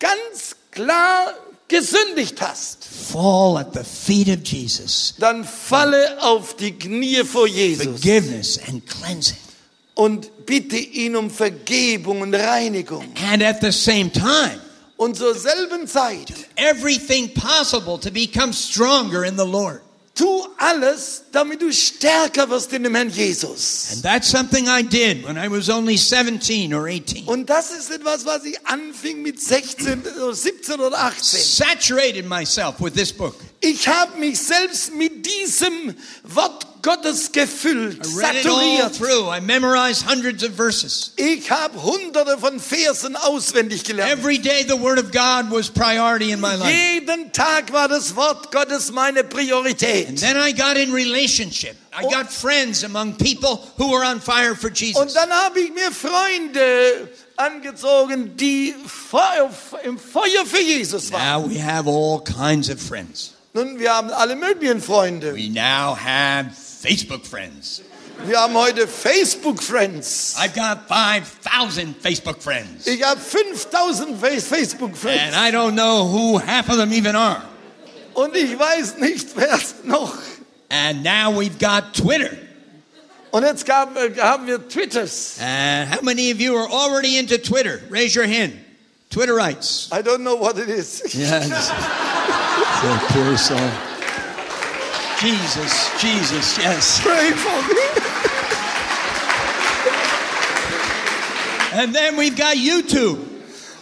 ganz klar gesündigt hast, Fall at the feet of Jesus. dann falle auf die Knie vor Jesus Forgiveness and cleansing. und bitte ihn um Vergebung und Reinigung. And at the same time, Und zur selben Zeit everything possible to become stronger in the Lord. Tu alles, damit du stärker wirst in dem Herrn Jesus. And that's something I did when I was only 17 or 18. Und das ist etwas, was ich anfing mit 16 äh, oder 17 oder 18. Saturated myself with this book. Ich habe mich selbst mit diesem Wort Gottes gefüllt, saturiert. Ich habe hunderte von Versen auswendig gelernt. Jeden Tag war das Wort Gottes meine And Priorität. then I got in relationship. I got friends among people who were on fire for Und Jesus. dann habe ich mir Freunde angezogen, die im Feuer für Jesus waren. Now we have all kinds of friends. Nun, wir haben alle möglichen Freunde. We now have Facebook friends. Wir haben heute Facebook-Friends. I've got 5,000 Facebook friends. Ich habe 5000 Face- And Facebook-Friends. I don't know who half of them even are. Und ich weiß nicht, wer es noch. And now we've got Twitter. Und jetzt äh, haben wir Twitters. And how many of you are already into Twitter? Raise your hand. Twitterites. I don't know what it is. Yes. the poor soul. Jesus, Jesus, yes. Pray for me. And then we've got YouTube.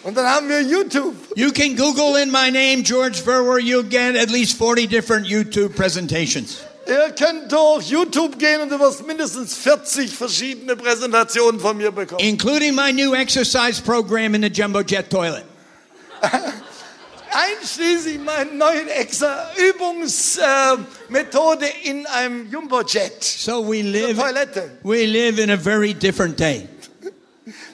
Und dann haben wir YouTube. You can Google in my name, George Verwer, you'll get at least 40 different YouTube presentations. Ihr könnt durch YouTube gehen und du wirst mindestens 40 verschiedene Präsentationen von mir bekommen. including my new exercise program in the jumbo jet toilet. Einschließlich meiner neuen extra Übungsmethode äh, in einem Jumbojet. So we live Toilette. we live in a very different day.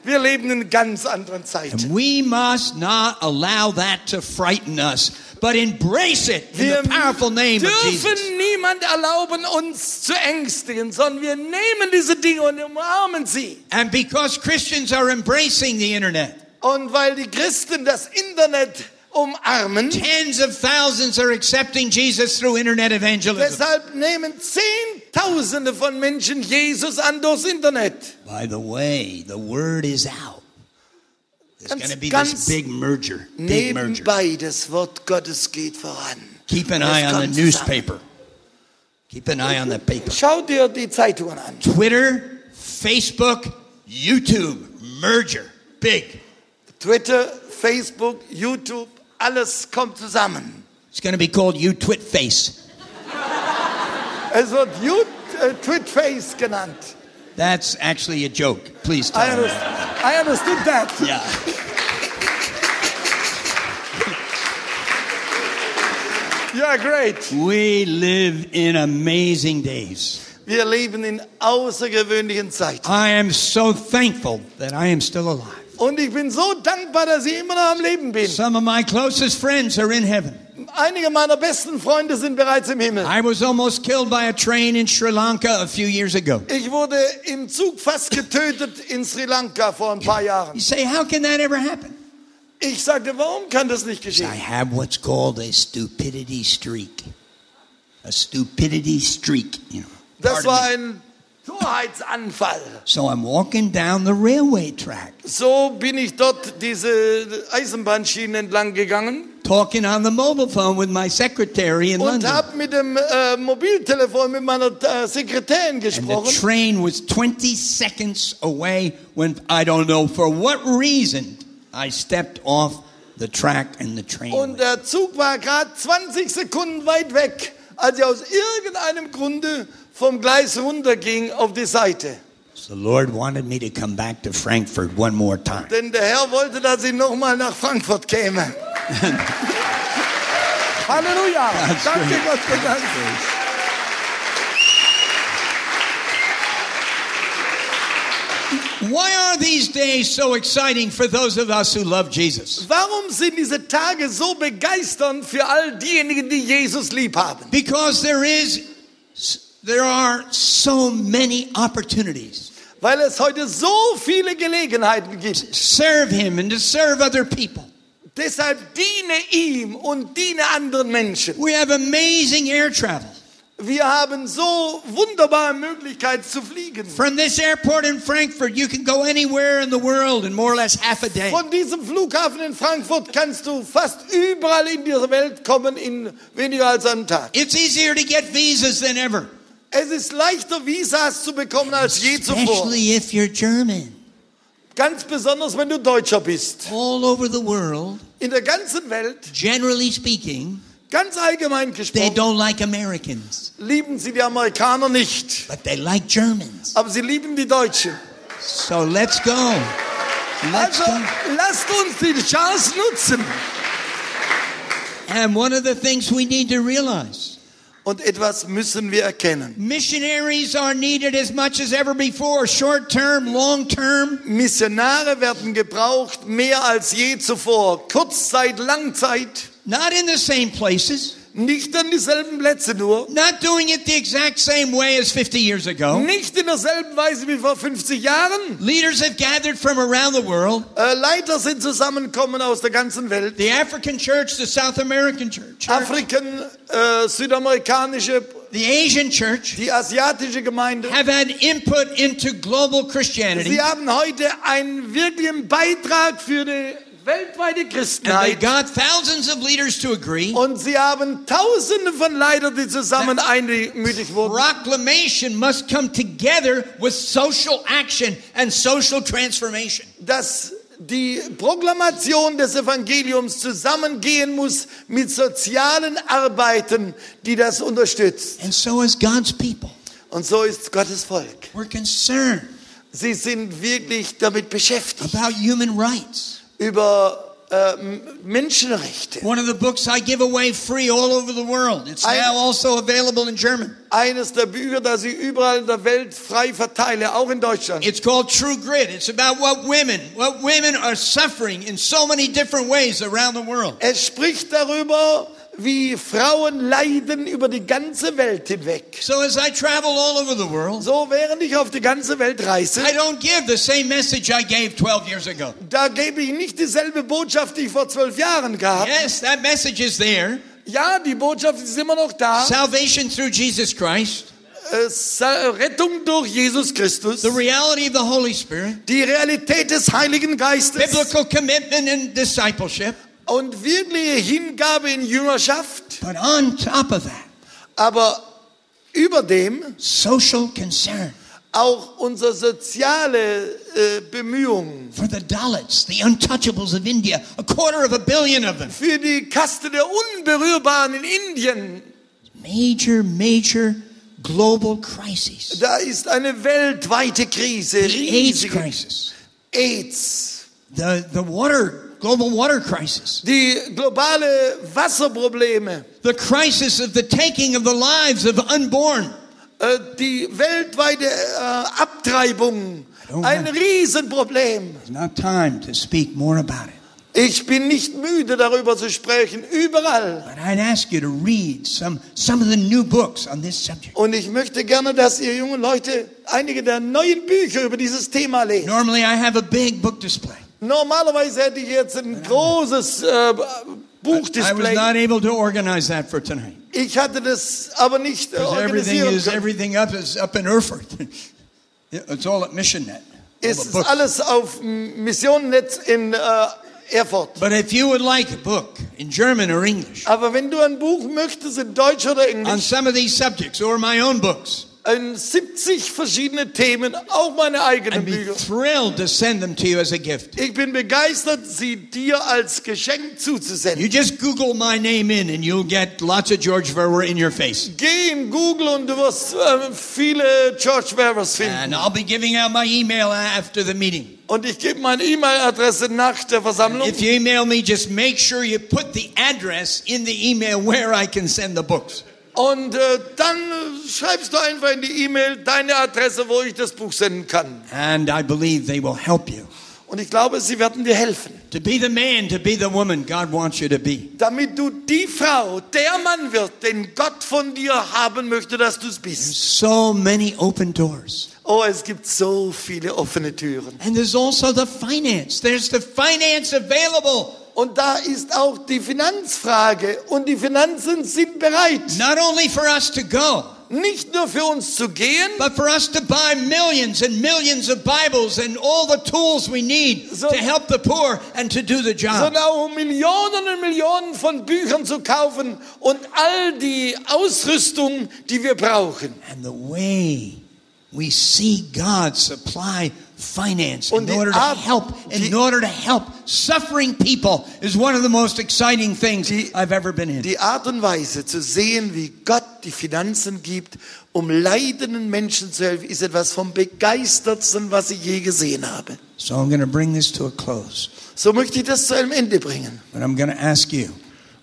Wir leben in ganz anderen Zeiten. And we must not allow that to frighten us, but embrace it in Wir the powerful name of Jesus. dürfen niemand erlauben, uns zu ängstigen, sondern wir nehmen diese Dinge und umarmen sie. And because Christians are embracing the internet, Und weil die Christen das Internet umarmen, tens of thousands are accepting Jesus through internet evangelism. deshalb nehmen Zehntausende von Menschen Jesus an durchs Internet. By the way, the word is out. There's going to be ganz this big merger. Big merger. Nebenbei, das Wort Gottes geht voran. Keep an Es eye on the kommt zusammen. newspaper. Keep an eye on the paper. Schau dir die Zeitungen an. Twitter, Facebook, YouTube, merger. Big. Twitter, Facebook, YouTube, alles kommt zusammen. It's going to be called You Twit Face. Es wird You- äh, Twitface genannt. That's actually a joke. Please I, tell me. underst- I understood that. Yeah. Yeah, great. We live in amazing days. Wir leben in außergewöhnlichen Zeiten. I am so thankful that I am still alive. Und ich bin so dankbar, dass ich immer noch am Leben bin. Some of my closest friends are in heaven. Einige meiner besten Freunde sind bereits im Himmel. I was almost killed by a train in Sri Lanka a few years ago. Ich wurde im Zug fast getötet in Sri Lanka vor ein paar Jahren. You say, how can that ever happen? Ich sagte, warum kann das nicht I geschehen? have what's called a stupidity streak. A stupidity streak, you know. Das war ein Torheitsanfall. So I'm walking down the railway track, So bin ich dort diese Eisenbahnschienen entlang gegangen talking on the mobile phone with my secretary in und London. habe mit dem äh, Mobiltelefon mit meiner äh, Sekretärin And the gesprochen. train was 20 seconds away when I don't know for what reason I stepped off the track and the train. Und der Zug war gerade 20 Sekunden weit weg, als ich aus irgendeinem Grunde vom Gleis runterging auf die Seite. So the Lord wanted me to come back to Frankfurt one more time. Denn der Herr wollte, dass ich nochmal nach Frankfurt käme. Halleluja! That's Danke great. Gott für das. Why are these days so exciting for those of us who love Jesus? Warum sind diese Tage so begeisternd für all diejenigen, die Jesus lieb haben? Because there is there are so many opportunities. Weil es heute so viele Gelegenheiten gibt. Serve him and to serve other people. Deshalb diene ihm und diene anderen Menschen. We have amazing air travel. Wir haben so wunderbare Möglichkeiten zu fliegen. From this airport in Frankfurt, you can go anywhere in the world in more or less half a day. Von diesem Flughafen in Frankfurt kannst du fast überall in dieser Welt kommen in weniger als einem Tag. It's easier to get visas than ever, Es ist leichter, Visas zu bekommen als je zuvor. especially if you're German. Ganz besonders, wenn du Deutscher bist. All over the world, In der ganzen Welt, generally speaking, ganz allgemein they gesprochen, don't like Americans, lieben sie die Amerikaner nicht. but they like Germans. Aber sie lieben die Deutschen. So let's go. Let's Also go. lasst uns die Chance nutzen. And one of the things we need to realize Und etwas müssen wir erkennen. missionaries are needed as much as ever before, short term, long term. Missionare werden gebraucht mehr als je zuvor. Kurzzeit, Langzeit. Not in the same places, Nicht an dieselben Plätze nur. not doing it the exact same way as 50 years ago. Nicht in derselben Weise wie vor 50 Jahren. Leaders have gathered from around the world Äh, Leiter sind zusammengekommen aus der ganzen Welt. the African church, the South American church, Afriken, äh, südamerikanische, the Asian church die asiatische Gemeinde. have had input into global Christianity. Sie haben heute einen wirklichen Beitrag für die weltweite And they Christenheit. got thousands of leaders to agree. Und sie haben Tausende von Leitern, die zusammen einmütig wurden. Proclamation must come together with social action and social transformation. Dass die Proklamation des Evangeliums zusammengehen muss mit sozialen Arbeiten, die das unterstützt. And so is God's people. Und so ist Gottes Volk. We're concerned Sie sind wirklich damit beschäftigt, about human rights. Über äh, Menschenrechte. One of the books I give away free all over the world. It's I- now also available in German. Eines der Bücher, das ich überall in der Welt frei verteile, auch in Deutschland. It's called True Grit. It's about what women, what women are suffering in so many different ways around the world. Es spricht darüber, wie Frauen leiden über die ganze Welt hinweg. So as I travel all over the world, So, während ich auf die ganze Welt reise, I don't give the same message I gave 12 years ago. da gebe ich nicht dieselbe Botschaft, die ich vor zwölf Jahren gab. Yes, that message is there. Ja, die Botschaft ist immer noch da. Salvation through Jesus Christ, Äh, Rettung durch Jesus Christus. the reality of the Holy Spirit, Die Realität des Heiligen Geistes. biblical commitment and discipleship. Und wirkliche Hingabe in Jüngerschaft. But on top of that, Aber über dem social concern auch unsere soziale äh, Bemühungen. for the Dalits, the untouchables of India, a quarter of a billion of them. Für die Kaste der Unberührbaren in Indien. Major, major global crises. Da ist eine weltweite Krise. The AIDS Riesige crisis, AIDS. the, the water, global water crisis, Die globale Wasserprobleme. the crisis of the taking of the lives of unborn. Äh, die weltweite äh, Abtreibung. Ein Riesenproblem. Not time to speak more about it. Ich bin nicht müde darüber zu sprechen. Überall. Some, some. Und ich möchte gerne, dass ihr jungen Leute einige der neuen Bücher über dieses Thema lest. Normally, I have a big book display. Normalerweise hätte ich jetzt ein großes äh, I was Buchdisplay. not able to organize that for tonight. Ich hatte das aber nicht äh, organisieren is everything up is up in Erfurt. it's all at MissionNet. Es ist alles auf dem Missionennetz in äh, Erfurt. But if you would like a book in German or English Aber wenn du ein Buch möchtest in Deutsch oder Englisch. on some of these subjects or my own books, in 70 verschiedene Themen, auch meine eigenen Bücher. Ich bin begeistert, sie dir als Geschenk zuzusenden. You just Google my name in and you'll get lots of George Verwer in your face. Geh in Google und du wirst äh, viele George Wevers finden. And I'll be giving out my email after the meeting. Und ich gebe meine E-Mail-Adresse nach der Versammlung. If you email me, just make sure you put the address in the email where I can send the books. Und äh, dann schreibst du einfach in die E-Mail deine Adresse, wo ich das Buch senden kann. And I believe they will help you Und ich glaube, sie werden dir helfen. to be the man, to be the woman God wants you to be. Damit du die Frau, der Mann wird, den Gott von dir haben möchte, dass du es bist. So many open doors. Oh, es gibt so viele offene Türen. And there's also the finance. There's the finance available. Und da ist auch die Finanzfrage. Und die Finanzen sind bereit. Not only for us to go, Nicht nur für uns zu gehen, but for us to buy millions and millions of Bibles and all the tools we need So- to help the poor and to do the job. sondern auch um Millionen und Millionen von Büchern zu kaufen und all die Ausrüstung, die wir brauchen. And the way we see God supply finance in order to help, in order to help suffering people is one of the most exciting things Die- I've ever been in. Die Art und Weise zu sehen, wie Gott die Finanzen gibt, um leidenden Menschen zu helfen, ist etwas vom begeistertsten, was ich je gesehen habe. So I'm going to bring this to a close. So möchte ich das zu einem Ende bringen. But I'm going to ask you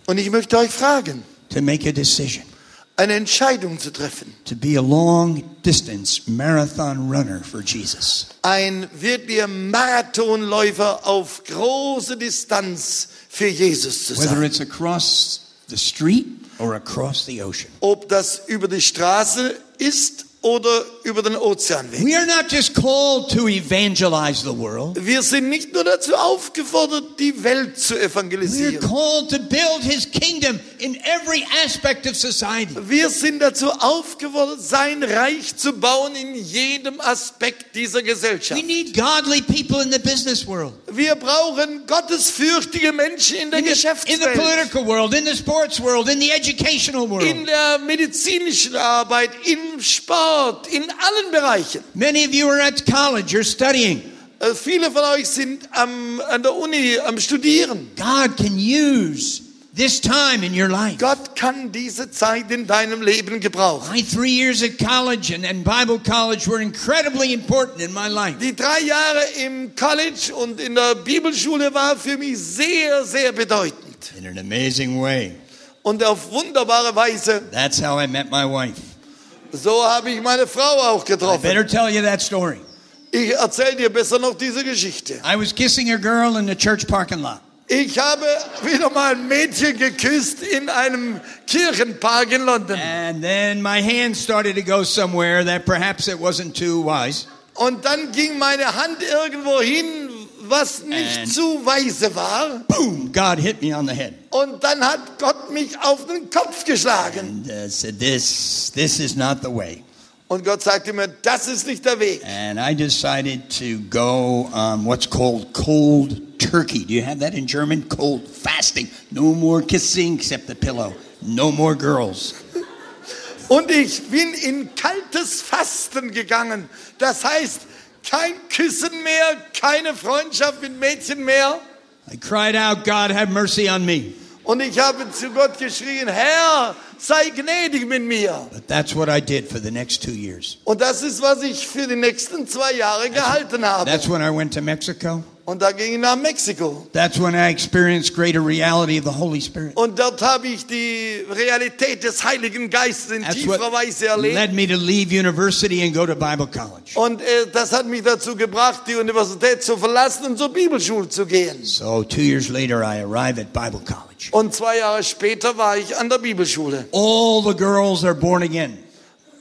Und ich möchte euch fragen, to make a decision eine Entscheidung zu treffen. to be a long distance marathon runner for Jesus. Ein wirklicher Marathonläufer auf große Distanz für Jesus zu Whether sein. it's across the street or across the ocean. Ob das über die Straße ist oder über den Ozeanweg. We are not just called to evangelize the world. Wir sind nicht nur dazu aufgefordert, die Welt zu We are evangelisieren. called to build his kingdom in every aspect of society. Wir sind dazu aufgefordert, sein Reich zu bauen in jedem Aspekt dieser We Gesellschaft. need godly people in the business world, Wir brauchen gottesfürchtige Menschen in der in the, in the Geschäftswelt, political world, in the sports world, in the educational in world. der medizinischen Arbeit, im Sport, in allen Bereichen. Many of you are at college, you're studying. Äh, Viele von euch sind am, an der Uni am Studieren. God can use this time in your life. Gott kann diese Zeit in deinem Leben gebrauchen. My three years at college and, and Bible college were incredibly important in my life. Die drei Jahre im College und in der Bibelschule war für mich sehr, sehr bedeutend. In an amazing way. Und auf wunderbare Weise, That's how I met my wife. So habe ich meine Frau auch I getroffen. better tell you that story. Ich erzähle dir besser noch diese Geschichte. I was kissing a girl in the church parking lot. Ich habe wieder mal ein Mädchen geküsst in einem Kirchenpark in London. And then my hand started to go somewhere that perhaps it wasn't too wise. Und dann ging meine Hand irgendwo hin, was nicht And- zu weise war. Boom! God hit me on the head. Und dann hat Gott mich auf den Kopf geschlagen. And uh, said, this, this is not the way. Und Gott sagte mir, das ist nicht der Weg. And I decided to go on what's called cold turkey. Do you have that in German? Cold fasting. No more kissing except the pillow. No more girls. Und ich bin in kaltes Fasten gegangen. Das heißt, kein Küssen mehr, keine Freundschaft mit Mädchen mehr. I cried out, God, have mercy on me. Und ich habe zu Gott geschrien, Herr, sei gnädig mit mir. But that's what I did for the next two years. Und das ist, was ich für die nächsten zwei Jahre gehalten habe. That's when I went to Mexico. Und da ging ich nach Mexiko. That's when I experienced greater reality of the Holy Spirit. Und dort habe ich die Realität des Heiligen Geistes in That's tiefer Weise erlebt. led me to leave university and go to Bible college. Und äh, das hat mich dazu gebracht, die Universität zu verlassen und zur Bibelschule zu gehen. So two years later, I arrive at Bible college. Und zwei Jahre später war ich an der Bibelschule. All the girls are born again.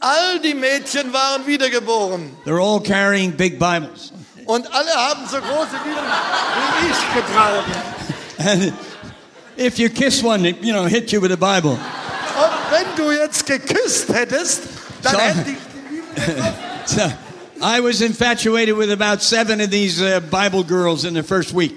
All die Mädchen waren wiedergeboren. They're all carrying big Bibles. Und alle haben so große Bibeln wie ich getragen. And if you kiss one, it, you know, hit you with a Bible. Und wenn du jetzt geküsst hättest, dann So- hätte ich die Bibel So I was infatuated with about seven of these uh, Bible girls in the first week.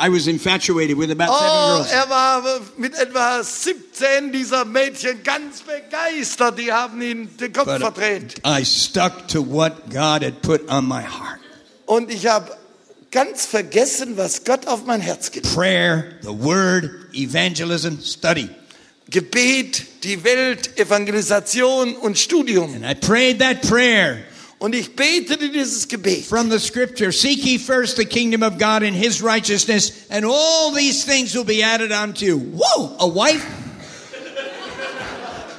I was infatuated with about oh, seven girls. er war mit etwa 17 dieser Mädchen ganz begeistert. Die haben ihn den Kopf But verdreht. I stuck to what God had put on my heart. Und ich habe ganz vergessen, was Gott auf mein Herz gelegt. Prayer, the Word, evangelism, study. Gebet, die Welt, Evangelisation und Studium. And I prayed that prayer Und ich betete dieses Gebet. from the scripture Seek ye first the kingdom of God and his righteousness, and all these things will be added unto you. Whoa, a wife?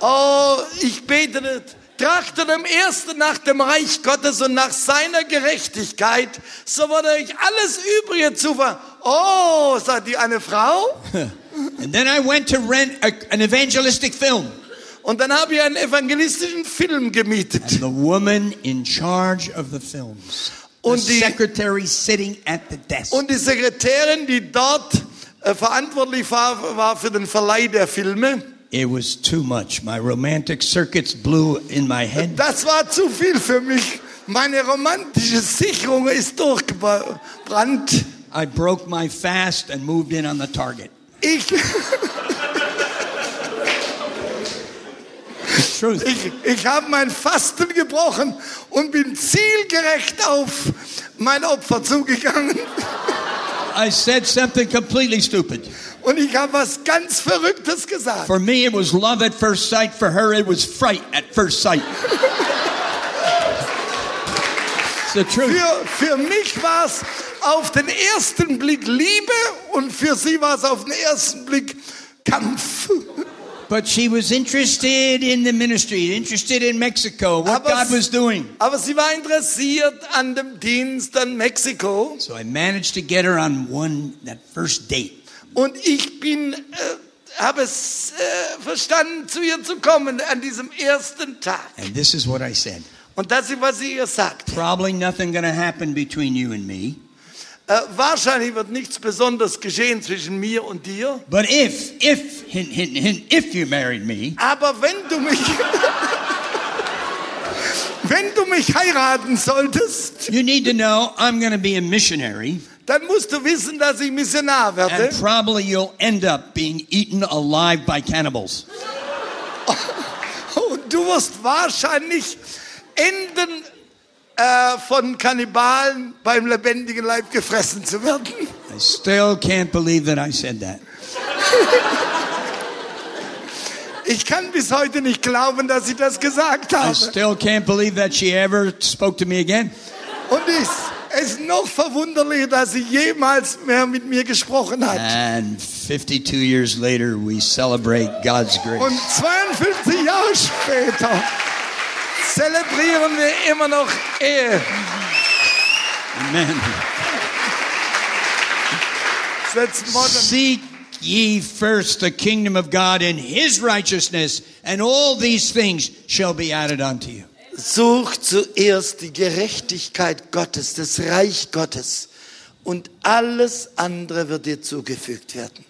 Oh, ich betete, trachtet am ersten nach dem Reich Gottes und nach seiner Gerechtigkeit, so wurde euch alles Übrige zu ver... Oh, sagt die eine Frau? And then I went to rent a, an evangelistic film. Und dann habe ich einen evangelistischen Film gemietet. And the woman in charge of the films, Und die- secretary sitting at the desk. Und die Sekretärin, die dort äh, verantwortlich war, war für den Verleih der Filme, It was too much. My romantic circuits blew in my head. das war zu viel für mich. Meine romantische Sicherung ist durchgebrannt. I broke my fast and moved in on the target. Ich, Truth. ich, ich habe mein Fasten gebrochen und bin zielgerecht auf mein Opfer zugegangen. I said something completely stupid. Und ich habe was ganz Verrücktes gesagt. For me, it was love at first sight. For her, it was fright at first sight. it's the truth. Für, für mich war es auf den ersten Blick Liebe und für sie war es auf den ersten Blick Kampf. But she was interested in the ministry, interested in Mexico, what Aber God was doing. Aber sie war interessiert an dem Dienst an Mexiko So I managed to get her on one that first date. und ich bin, äh, habe es äh, verstanden, zu ihr zu kommen an diesem ersten Tag. And this is what I said. Und das ist, was sie ihr sagt. Probably nothing going to happen between you and me. Äh, wahrscheinlich wird nichts Besonderes geschehen zwischen mir und dir. But if, if, hint, hint, hint, if you married me, Aber wenn du mich, wenn du mich heiraten solltest, you need to know I'm going to be a missionary. dann musst du wissen, dass ich Missionar werde. And probably you'll end up being eaten alive by cannibals. Und du wirst wahrscheinlich enden äh, von Kannibalen beim lebendigen Leib gefressen zu werden. I still can't believe that I said that. Ich kann bis heute nicht glauben, dass sie das gesagt I habe. still can't believe that she ever spoke to me again. Und es ist noch verwunderlicher, dass sie jemals mehr mit mir gesprochen hat. And 52 years later, we celebrate God's Und grace. 52 Jahre später zelebrieren wir immer noch Ehe. Amen. Seek ye first the kingdom of God and his righteousness, and all these things shall be added unto you. Sucht zuerst die Gerechtigkeit Gottes, das Reich Gottes. Und alles andere wird dir zugefügt werden.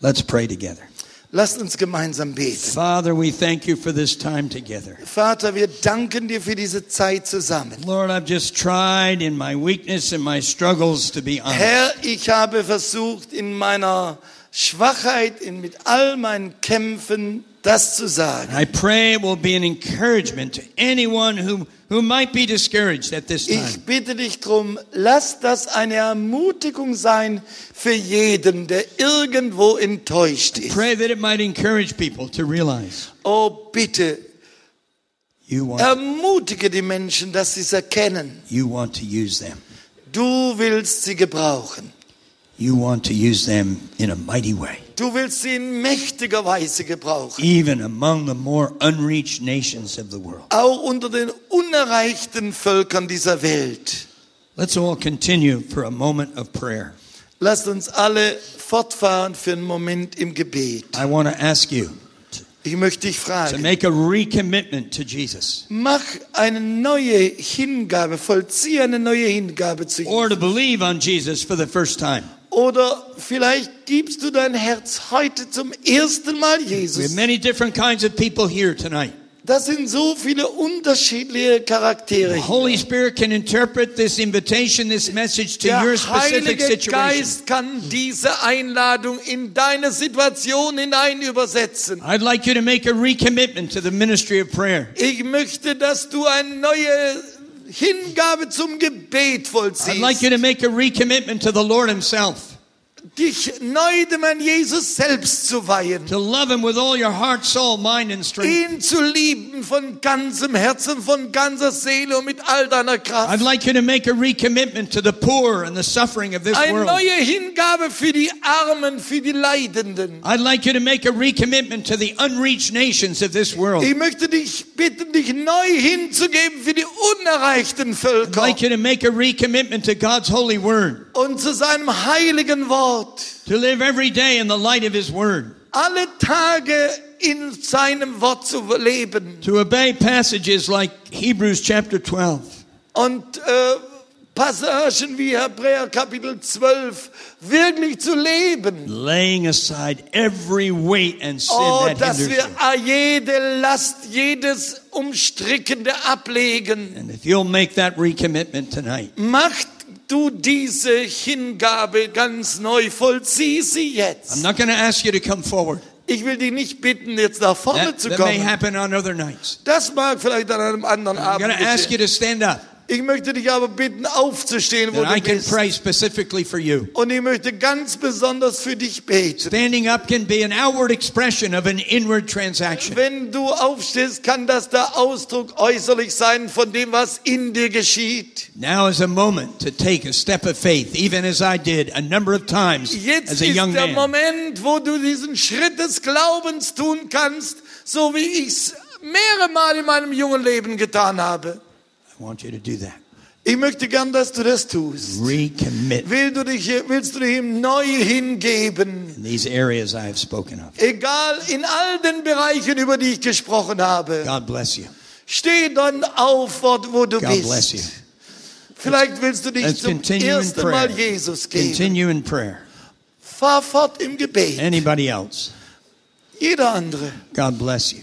Let's pray together. Lasst uns gemeinsam beten. Father, we thank you for this time together. Vater, wir danken dir für diese Zeit zusammen. Lord, I've just tried in my weakness and my struggles to be honest. Herr, ich habe versucht, in meiner Schwachheit, in, mit all meinen Kämpfen, das zu sagen. I pray it will be an encouragement to anyone who, who might be discouraged at this time. Ich bitte dich drum, lass das eine Ermutigung sein für jeden, der irgendwo enttäuscht ist. Pray that it might encourage people to realize Oh, bitte, ermutige die Menschen, dass sie es erkennen. you want to use them. Du willst sie gebrauchen. You want to use them in a mighty way, Du willst sie in mächtiger Weise gebrauchen. even among the more unreached nations of the world. Auch unter den unerreichten Völkern dieser Welt. Let's all continue for a moment of prayer. Lasst uns alle fortfahren für einen Moment im Gebet. I want to ask you Ich möchte dich to fragen, make a recommitment to Jesus mach eine neue Hingabe, vollziehe eine neue Hingabe zu ihm. or to believe on Jesus for the first time. Oder vielleicht gibst du dein Herz heute zum ersten Mal We have Jesus. many different kinds of people here tonight. Das sind so viele unterschiedliche Charaktere. The. Holy Spirit can interpret this invitation, this message to Der your specific Heilige situation. Geist kann diese Einladung in deine Situation hinein übersetzen. I'd like you to make a recommitment to the ministry of prayer. Ich möchte, dass du eine neue Hingabe zum Gebet I'd vollziehst. like you to make a recommitment to the Lord Himself, dich neu dem Herrn Jesus selbst zu weihen. to love Him with all your heart, soul, mind, and strength. Ihn zu lieben von ganzem Herzen, von ganzer Seele und mit all deiner I'd Kraft. like you to make a recommitment to the poor and the suffering of this Eine world. neue Hingabe für die Armen, für die Leidenden. I'd like you to make a recommitment to the unreached nations of this world. Ich möchte dich bitten, dich neu hinzugeben für die unerreichten I'd like you to make a recommitment to God's holy word, und zu seinem heiligen Wort. To live every day in the light of His word, Alle Tage in seinem Wort zu leben to obey passages like Hebrews chapter 12. und äh, Passagen wie Hebräer Kapitel 12 wirklich zu leben. laying aside every weight and sin Oh, that dass wir jede Last, jedes Umstrickende ablegen. And if you'll make that recommitment tonight, Macht du diese Hingabe ganz neu, vollzieh sie I'm jetzt. not going to ask you to come forward. Ich will dich nicht bitten, jetzt nach vorne That, zu that may kommen. happen on other nights. Das mag vielleicht an einem anderen I'm going Abend to ask you to stand up, Ich möchte dich aber bitten, aufzustehen, wo and I du can bist. pray specifically for you. Und ich möchte ganz besonders für dich beten. Standing up can be an outward expression of an inward transaction. Wenn du aufstehst, kann das der Ausdruck äußerlich sein von dem, was in dir geschieht. Now is a moment to take a step of faith, even as I did a number of times Jetzt as a ist young der man. Moment, wo du diesen Schritt des Glaubens tun kannst, so wie ich es mehrere Mal in meinem jungen Leben getan habe. I want you to do that. Ich möchte gern, dass du das tust. Recommit Will du dich, willst du dich ihm neu hingeben? in these areas I have spoken of. Egal in all den Bereichen, über die ich gesprochen habe. God bless you. Steh dann auf, wo wo du God bless you. bist. Vielleicht willst du dich Let's zum ersten Mal. Jesus geben. Continue in prayer. Fahr fort im Gebet. Anybody else? Jeder andere. God bless you.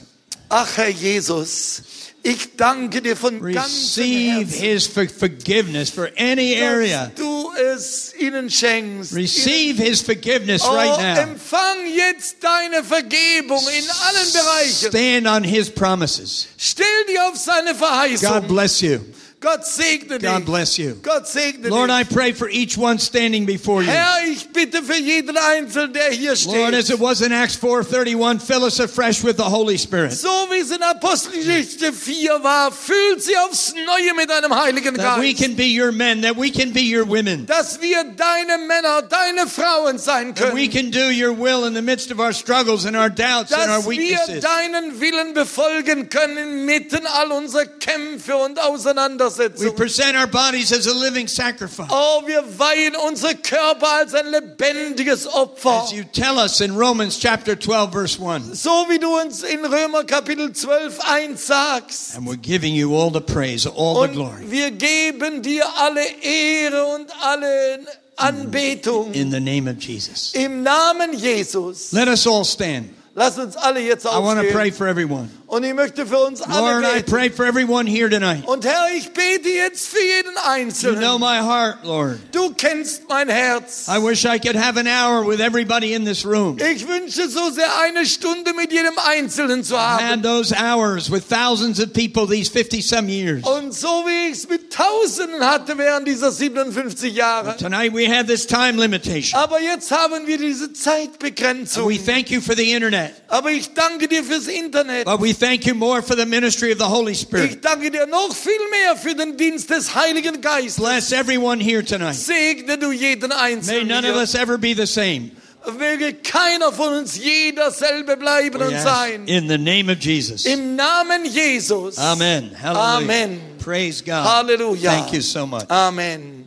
Ach, Herr Jesus, ich danke dir von Receive His for forgiveness for any area. du es ihnen schenkst. Receive His forgiveness oh, right now. empfang jetzt deine Vergebung in allen Bereichen. Stand on His promises. Stell dir auf seine God bless you. Gott segne dich. God bless you. Gott segne Lord, I pray for each one standing before you. Herr, ich bitte für jeden Einzelnen, der hier Lord, as it was in Acts 4:31, fill us afresh with the Holy Spirit. So wie es in Apostelgeschichte 4 war, füllt sie aufs Neue mit einem Heiligen That we can be your men, that we can be your women. Dass wir deine Männer, deine Frauen sein That we can do your will in the midst of our struggles and our doubts and our Dass wir weaknesses. deinen Willen befolgen können inmitten all unserer Kämpfe und We Auseinandersetzungen. present our bodies as a living sacrifice. Oh, wir weihen unsere Körper als ein lebendiges Opfer. As you tell us in Romans chapter 12 verse 1. So wie du uns in Römer Kapitel 12 1 sagst. And we're giving you all the praise, all the glory. Und wir geben dir alle Ehre und alle Anbetung In the name of Jesus. im Namen Jesus. Let us all stand. Lass uns alle jetzt I want to pray aufstehen. for everyone. Und ich möchte für uns alle Lord, I beten. pray for everyone here tonight. Und Herr, ich bete jetzt für jeden You know my heart, Lord. Du kennst mein Herz. I wish I could have an hour with everybody in this room. Ich wünsche so sehr eine Stunde mit jedem Einzelnen zu I had haben. those hours with thousands of people these 50 some years. Und so wie ich es mit Tausenden hatte während dieser 57 Jahre. Tonight we have this time limitation. Aber jetzt haben wir diese Zeitbegrenzung. we thank you for the internet. Aber ich danke dir fürs Internet. But we thank you more for the ministry of the Holy Ich Spirit. danke dir noch viel mehr für den Dienst des Heiligen Geistes. Bless everyone here tonight. Segne du jeden May Einzelnen. none of us ever be the same. Möge keiner von uns jeder selbe bleiben und sein. In the name of Jesus. Im Namen Jesus. Amen. Hallelujah. Amen. Praise God. Halleluja. Thank you so much. Amen.